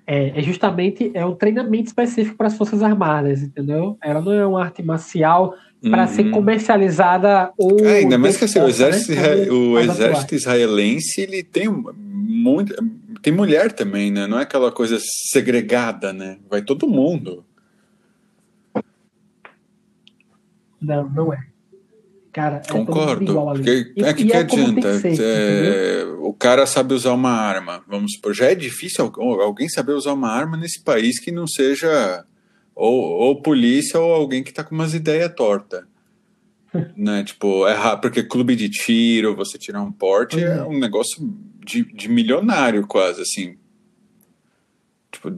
É, é justamente é um treinamento específico para as Forças Armadas, entendeu? Ela não é uma arte marcial para uhum. ser comercializada ou. É, ainda mais que assim, o exército, né? o exército israelense ele tem muito. Tem mulher também, né? Não é aquela coisa segregada, né? Vai todo mundo. Não, não é. Cara, é Concordo. Porque, é que, que é adianta? Ser, é, o cara sabe usar uma arma. Vamos supor, já é difícil alguém saber usar uma arma nesse país que não seja ou, ou polícia ou alguém que tá com umas ideias tortas. né? Tipo, é porque clube de tiro, você tirar um porte, é. é um negócio de, de milionário quase, assim. Tipo,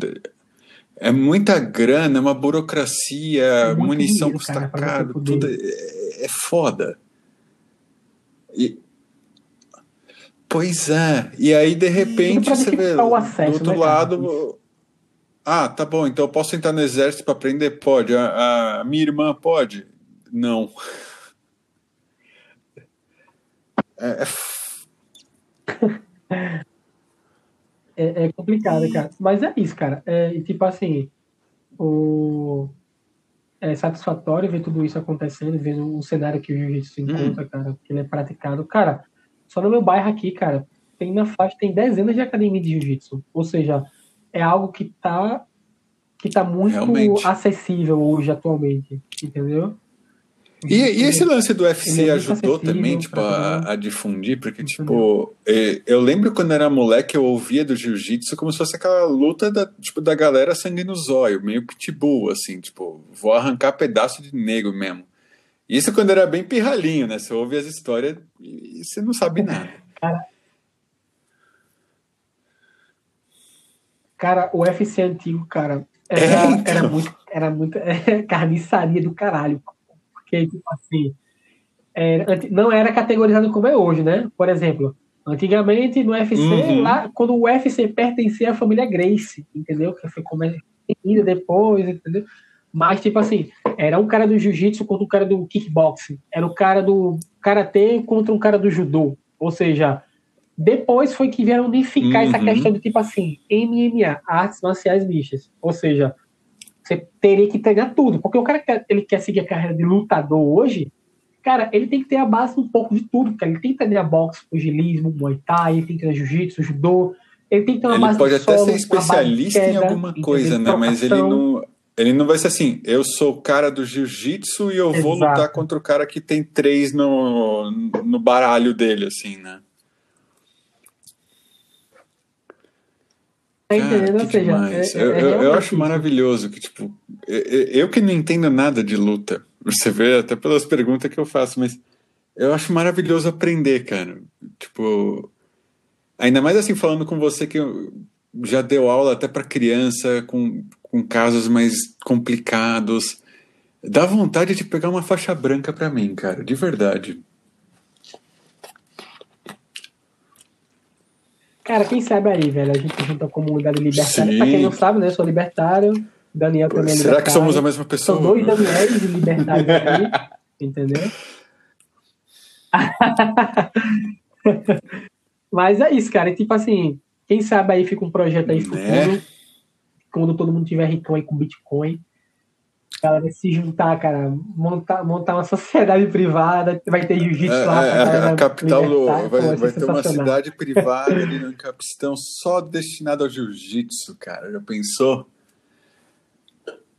é muita grana, é uma burocracia, é munição custa caro, tudo é, é foda. E, pois é. E aí, de repente, você vê acesso, do outro né, lado. Ah, tá bom, então eu posso entrar no exército para aprender? Pode. A, a minha irmã pode? Não. É, é... é, é complicado, cara. Mas é isso, cara. É, tipo assim, o... é satisfatório ver tudo isso acontecendo, ver um cenário que o jiu-jitsu se encontra, hum. cara, que ele é praticado. Cara, só no meu bairro aqui, cara, tem na faixa, tem dezenas de academias de jiu-jitsu. Ou seja, é algo que tá, que tá muito Realmente. acessível hoje, atualmente, entendeu? E, e, esse lance do UFC é ajudou também, tipo, a, a, difundir, porque, tipo, eu lembro quando era moleque, eu ouvia do jiu-jitsu como se fosse aquela luta da, tipo, da galera sangue no zóio, meio pitbull, assim, tipo, vou arrancar pedaço de negro mesmo. Isso quando era bem pirralhinho, né? Você ouve as histórias e você não sabe nada. Cara, cara o UFC antigo, cara, era, é, então. era muito, era muito é, carniçaria do caralho porque, tipo assim, é, não era categorizado como é hoje, né? Por exemplo, antigamente no UFC, uhum. lá, quando o UFC pertencia à família Grace, entendeu? Que foi como é depois, entendeu? Mas, tipo assim, era um cara do jiu-jitsu contra um cara do kickboxing. Era o cara do karatê contra um cara do judô. Ou seja, depois foi que vieram unificar uhum. essa questão de, tipo assim, MMA, artes marciais mistas. Ou seja, você teria que treinar tudo. Porque o cara que ele quer seguir a carreira de lutador hoje, cara, ele tem que ter a base um pouco de tudo. Cara. Ele tem que treinar boxe, pugilismo, muay thai, ele tem que treinar jiu-jitsu, judô. Ele tem que ter uma ele base pode até solo, ser especialista queda, em alguma coisa, né? Mas ele não, ele não vai ser assim, eu sou o cara do jiu-jitsu e eu Exato. vou lutar contra o cara que tem três no, no baralho dele, assim, né? Tá entendendo? Ou seja, é, eu, é eu, eu acho maravilhoso que, tipo, eu, eu que não entendo nada de luta, você vê até pelas perguntas que eu faço, mas eu acho maravilhoso aprender, cara. Tipo, ainda mais assim, falando com você que já deu aula até para criança, com, com casos mais complicados. Dá vontade de pegar uma faixa branca para mim, cara, de verdade. Cara, quem sabe aí, velho? A gente junta a comunidade libertária. Sim. Pra quem não sabe, né? Eu sou libertário. Daniel também é Será libertário. que somos a mesma pessoa? São dois Daniels libertários aqui, entendeu? Mas é isso, cara. E, tipo assim, quem sabe aí fica um projeto aí futuro. Né? Quando todo mundo tiver rico aí com Bitcoin galera se juntar, cara, montar, montar uma sociedade privada, vai ter jiu-jitsu é, lá. É, a, a capital do, vai, vai, vai ter uma cidade privada ali no Capistão só destinada ao jiu-jitsu, cara. Já pensou?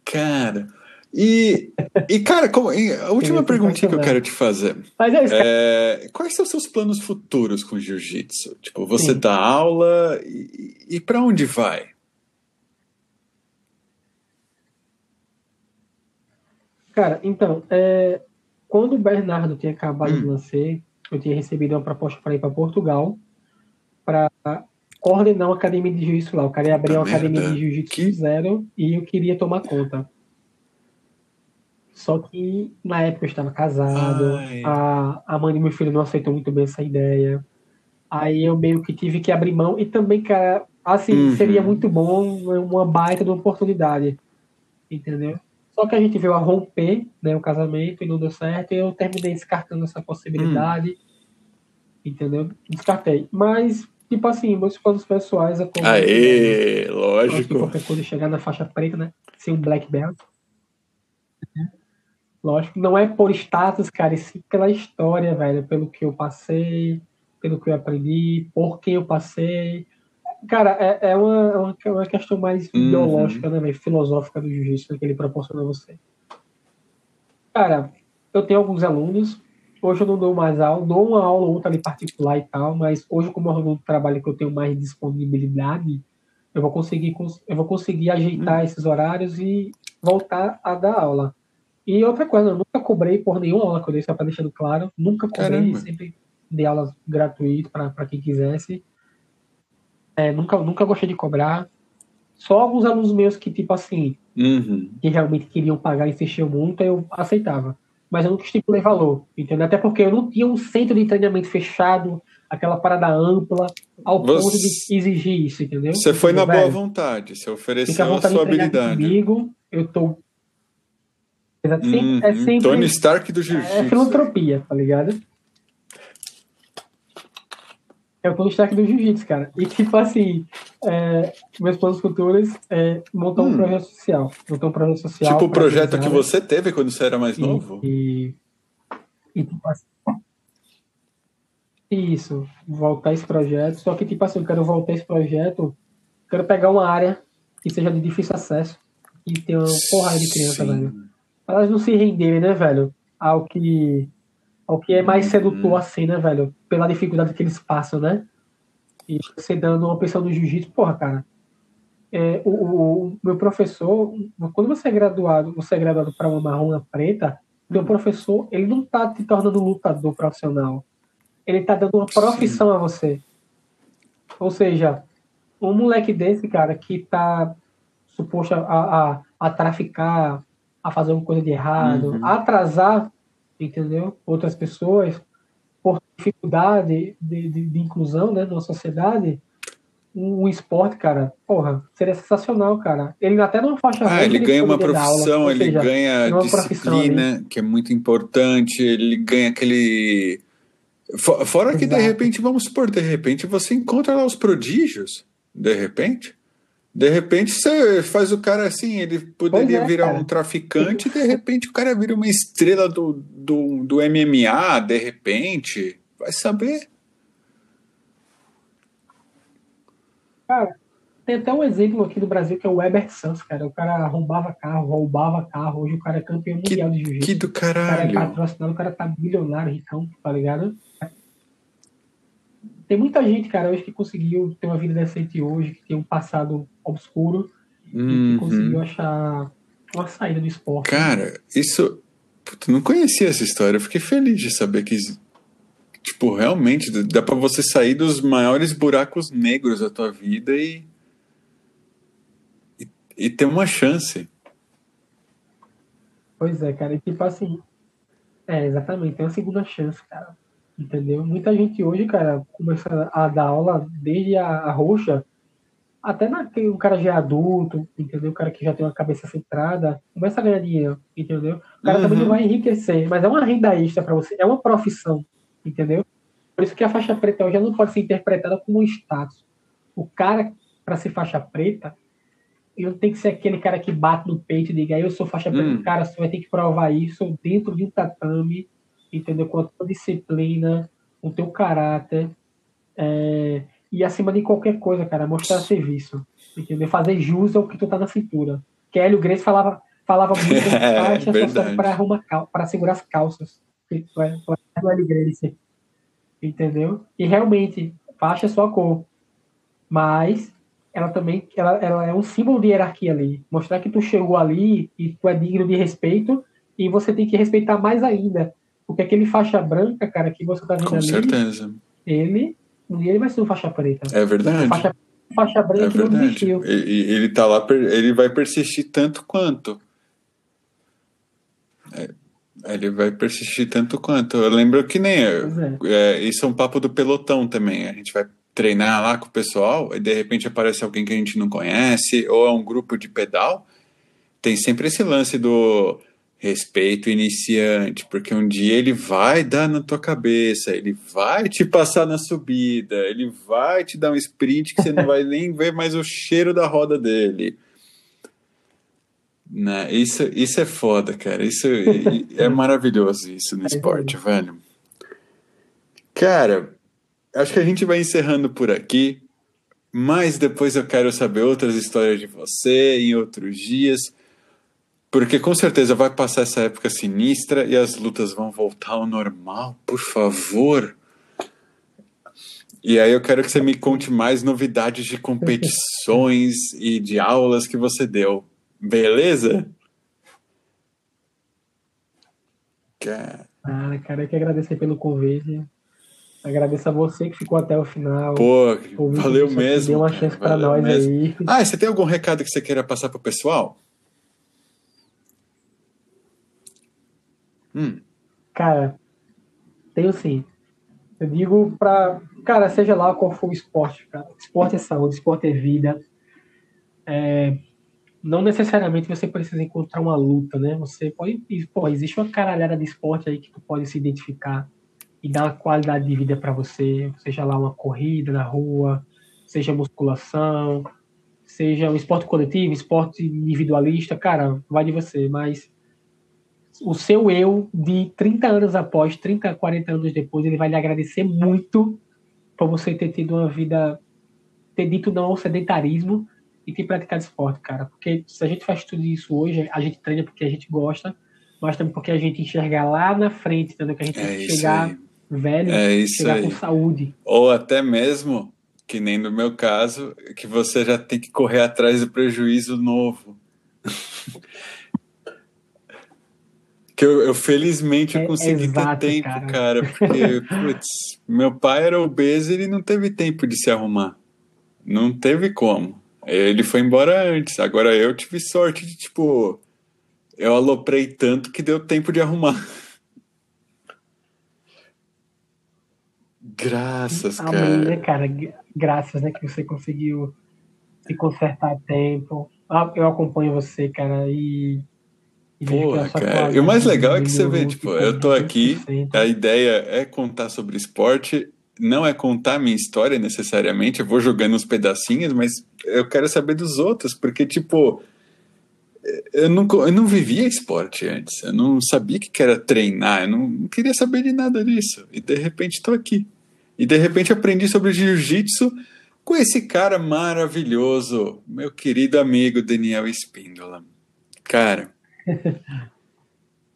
Cara. E, e cara, como, a última perguntinha que eu quero te fazer. Mas é isso, é, quais são os seus planos futuros com jiu-jitsu? Tipo, você Sim. dá aula e, e para onde vai? Cara, então, é, quando o Bernardo tinha acabado hum. de lançar, eu tinha recebido uma proposta para ir para Portugal para coordenar uma academia de jiu-jitsu lá. O cara ia abrir uma academia de jiu-jitsu que... zero e eu queria tomar conta. Só que na época eu estava casado, a, a mãe do meu filho não aceitou muito bem essa ideia. Aí eu meio que tive que abrir mão e também, cara, assim, uhum. seria muito bom, uma baita de uma oportunidade. Entendeu? Só que a gente veio a romper né, o casamento e não deu certo, e eu terminei descartando essa possibilidade. Hum. Entendeu? Descartei. Mas, tipo assim, meus planos pessoais. Aê, lógico. Qualquer coisa chegar na faixa preta, né? Ser um black belt. Lógico, não é por status, cara, e sim pela história, velho, pelo que eu passei, pelo que eu aprendi, por quem eu passei, Cara, é, é, uma, é uma, é uma questão mais uhum. biológica, né, véio, filosófica do jiu-jitsu que ele proporciona a você. Cara, eu tenho alguns alunos, hoje eu não dou mais aula, dou uma aula ou outra ali particular e tal, mas hoje, como eu no trabalho que eu tenho mais disponibilidade, eu vou conseguir, eu vou conseguir ajeitar uhum. esses horários e voltar a dar aula. E outra coisa, eu nunca cobrei por nenhuma aula que eu dei, só para deixando claro, nunca cobrei, Caramba. sempre dei aulas gratuitas para quem quisesse. É, nunca, nunca gostei de cobrar. Só alguns alunos meus que, tipo assim, uhum. que realmente queriam pagar e insistiam muito, eu aceitava. Mas eu nunca estipulei valor, entendeu? Até porque eu não tinha um centro de treinamento fechado, aquela parada ampla, ao você, ponto de exigir isso, entendeu? Você foi na boa vontade, você ofereceu a, a sua habilidade. Comigo, eu tô. Uhum. É sempre. Tony Stark do Jiu-Jitsu. É filantropia, tá ligado? É o destaque do jiu-jitsu, cara. E tipo assim, é, meus planos futuros é montar hum. um projeto social. Montar um projeto social. Tipo o projeto que você teve quando você era mais e, novo? E, e tipo assim. Isso, voltar esse projeto. Só que, tipo assim, eu quero voltar esse projeto. Quero pegar uma área que seja de difícil acesso e ter uma porrada de criança, Sim. velho. Pra elas não se renderem, né, velho? Ao que o que é mais sedutor, uhum. assim, né, velho? Pela dificuldade que eles passam, né? E você dando uma pessoa do jiu-jitsu, porra, cara. É, o, o, meu professor, quando você é graduado, você é graduado para uma marrom uma preta, meu professor, ele não tá te tornando lutador profissional. Ele tá dando uma profissão Sim. a você. Ou seja, um moleque desse, cara, que tá suposto a, a, a traficar, a fazer uma coisa de errado, uhum. a atrasar entendeu? Outras pessoas, por dificuldade de, de, de inclusão né, na sociedade, um, um, esporte, cara, porra, seria sensacional, cara. Ele até não faixa Ah, ele, ele ganha uma profissão, aula, ele seja, ganha disciplina, que é muito importante, ele ganha aquele. Fora Exato. que de repente, vamos supor, de repente você encontra lá os prodígios, de repente. De repente você faz o cara assim, ele poderia é, virar cara. um traficante, de repente o cara vira uma estrela do, do, do MMA, de repente. Vai saber. Cara, tem até um exemplo aqui no Brasil que é o Weber Santos, cara. O cara roubava carro, roubava carro. Hoje o cara é campeão mundial que, de jiu-jitsu. Que do caralho. O cara é patrocinado, o cara tá bilionário, ricão, tá ligado? Tem muita gente, cara, hoje que conseguiu ter uma vida decente hoje, que tem um passado obscuro uhum. e que conseguiu achar uma saída do esporte. Cara, isso. Puta, não conhecia essa história. Eu fiquei feliz de saber que, tipo, realmente dá para você sair dos maiores buracos negros da tua vida e. e, e ter uma chance. Pois é, cara. E tipo assim. É, exatamente. Tem uma segunda chance, cara. Entendeu? Muita gente hoje, cara, começa a dar aula desde a, a roxa até na, o cara já é adulto, entendeu? O cara que já tem uma cabeça centrada, começa a ganhar dinheiro, entendeu? O cara uhum. também não vai enriquecer, mas é uma renda extra para você, é uma profissão, entendeu? Por isso que a faixa preta hoje não pode ser interpretada como um status. O cara, para ser faixa preta, ele não tem que ser aquele cara que bate no peito e diga, eu sou faixa preta, hum. cara, você vai ter que provar isso dentro de um tatame, entendeu? Com a tua disciplina, com o teu caráter, é, e acima de qualquer coisa, cara, mostrar serviço. Entendeu? Fazer jus ao que tu tá na cintura. Que Hélio Grace falava, falava muito é, só para arrumar para segurar as calças. Do Hélio Grace. Entendeu? E realmente, faixa é só cor. Mas ela também ela, ela é um símbolo de hierarquia ali. Mostrar que tu chegou ali e tu é digno de respeito e você tem que respeitar mais ainda. Porque aquele faixa branca, cara, que você tá vendo Com ali. Com certeza. Ele ele vai ser um faixa preta. É verdade. Faixa, faixa branca é verdade. Ele, ele tá lá, ele vai persistir tanto quanto. É, ele vai persistir tanto quanto. Eu lembro que nem. É. É, isso é um papo do pelotão também. A gente vai treinar lá com o pessoal e de repente aparece alguém que a gente não conhece, ou é um grupo de pedal. Tem sempre esse lance do respeito iniciante, porque um dia ele vai dar na tua cabeça, ele vai te passar na subida, ele vai te dar um sprint que você não vai nem ver mais o cheiro da roda dele. Né? Isso, isso é foda, cara. Isso é maravilhoso isso no esporte, velho. Cara, acho que a gente vai encerrando por aqui, mas depois eu quero saber outras histórias de você em outros dias. Porque com certeza vai passar essa época sinistra e as lutas vão voltar ao normal, por favor. E aí eu quero que você me conte mais novidades de competições e de aulas que você deu. Beleza? Ah, cara, eu que agradecer pelo convite. Agradeço a você que ficou até o final. Pô, valeu mesmo. Deu uma chance para nós mesmo. aí. Ah, você tem algum recado que você queira passar pro pessoal? Hum. Cara, tenho sim. Eu digo pra. Cara, seja lá qual for o esporte, cara. Esporte é saúde, esporte é vida. É, não necessariamente você precisa encontrar uma luta, né? Você pode. Pô, existe uma caralhada de esporte aí que tu pode se identificar e dar uma qualidade de vida para você, seja lá uma corrida na rua, seja musculação, seja um esporte coletivo, esporte individualista, cara, vai de você, mas o seu eu de 30 anos após, 30, 40 anos depois, ele vai lhe agradecer muito por você ter tido uma vida, ter dito não ao sedentarismo e ter praticado esporte, cara. Porque se a gente faz tudo isso hoje, a gente treina porque a gente gosta, mas também porque a gente enxerga lá na frente, entendeu? Que a gente é chegar aí. velho, é chegar aí. com saúde. Ou até mesmo, que nem no meu caso, que você já tem que correr atrás do prejuízo novo. Que eu, eu felizmente eu é consegui exato, ter tempo, cara, cara porque putz, meu pai era obeso e ele não teve tempo de se arrumar. Não teve como. Ele foi embora antes. Agora eu tive sorte de, tipo, eu aloprei tanto que deu tempo de arrumar. Graças, Amém, cara. Né, cara. Graças, né, que você conseguiu se consertar a tempo. Ah, eu acompanho você, cara, e Porra, cara. E o mais legal é que você vê, tipo, eu tô aqui, a ideia é contar sobre esporte, não é contar minha história necessariamente, eu vou jogando uns pedacinhos, mas eu quero saber dos outros, porque, tipo, eu não, eu não vivia esporte antes, eu não sabia que era treinar, eu não queria saber de nada disso, e de repente tô aqui. E de repente aprendi sobre jiu-jitsu com esse cara maravilhoso, meu querido amigo Daniel Espíndola. Cara,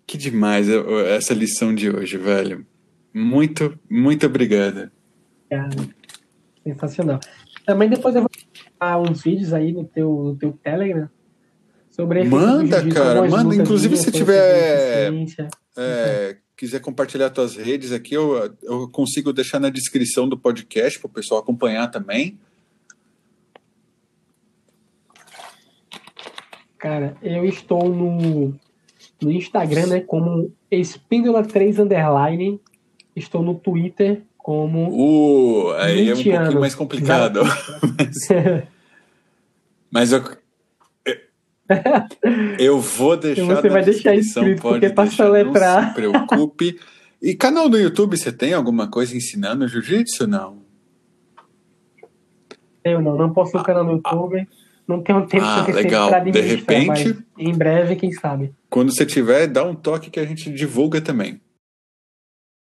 que demais essa lição de hoje, velho. Muito, muito obrigada. Cara, Sensacional. Também depois eu vou dar uns vídeos aí no teu, no teu Telegram sobre Manda, cara, manda. Inclusive, se tiver. É, quiser compartilhar suas redes aqui, eu, eu consigo deixar na descrição do podcast para o pessoal acompanhar também. Cara, eu estou no, no Instagram, né, como Espíndola3 Underline. Estou no Twitter como. Uh, aí é um pouquinho mais complicado. mas, mas eu, eu vou deixar. Você vai deixar escrito, porque para soletrar. Não se preocupe. E canal do YouTube, você tem alguma coisa ensinando jiu-jitsu? Não. Eu não, não posso no canal no YouTube. Não tenho tempo ah, legal. pra De repente, em breve, quem sabe. Quando você tiver, dá um toque que a gente divulga também.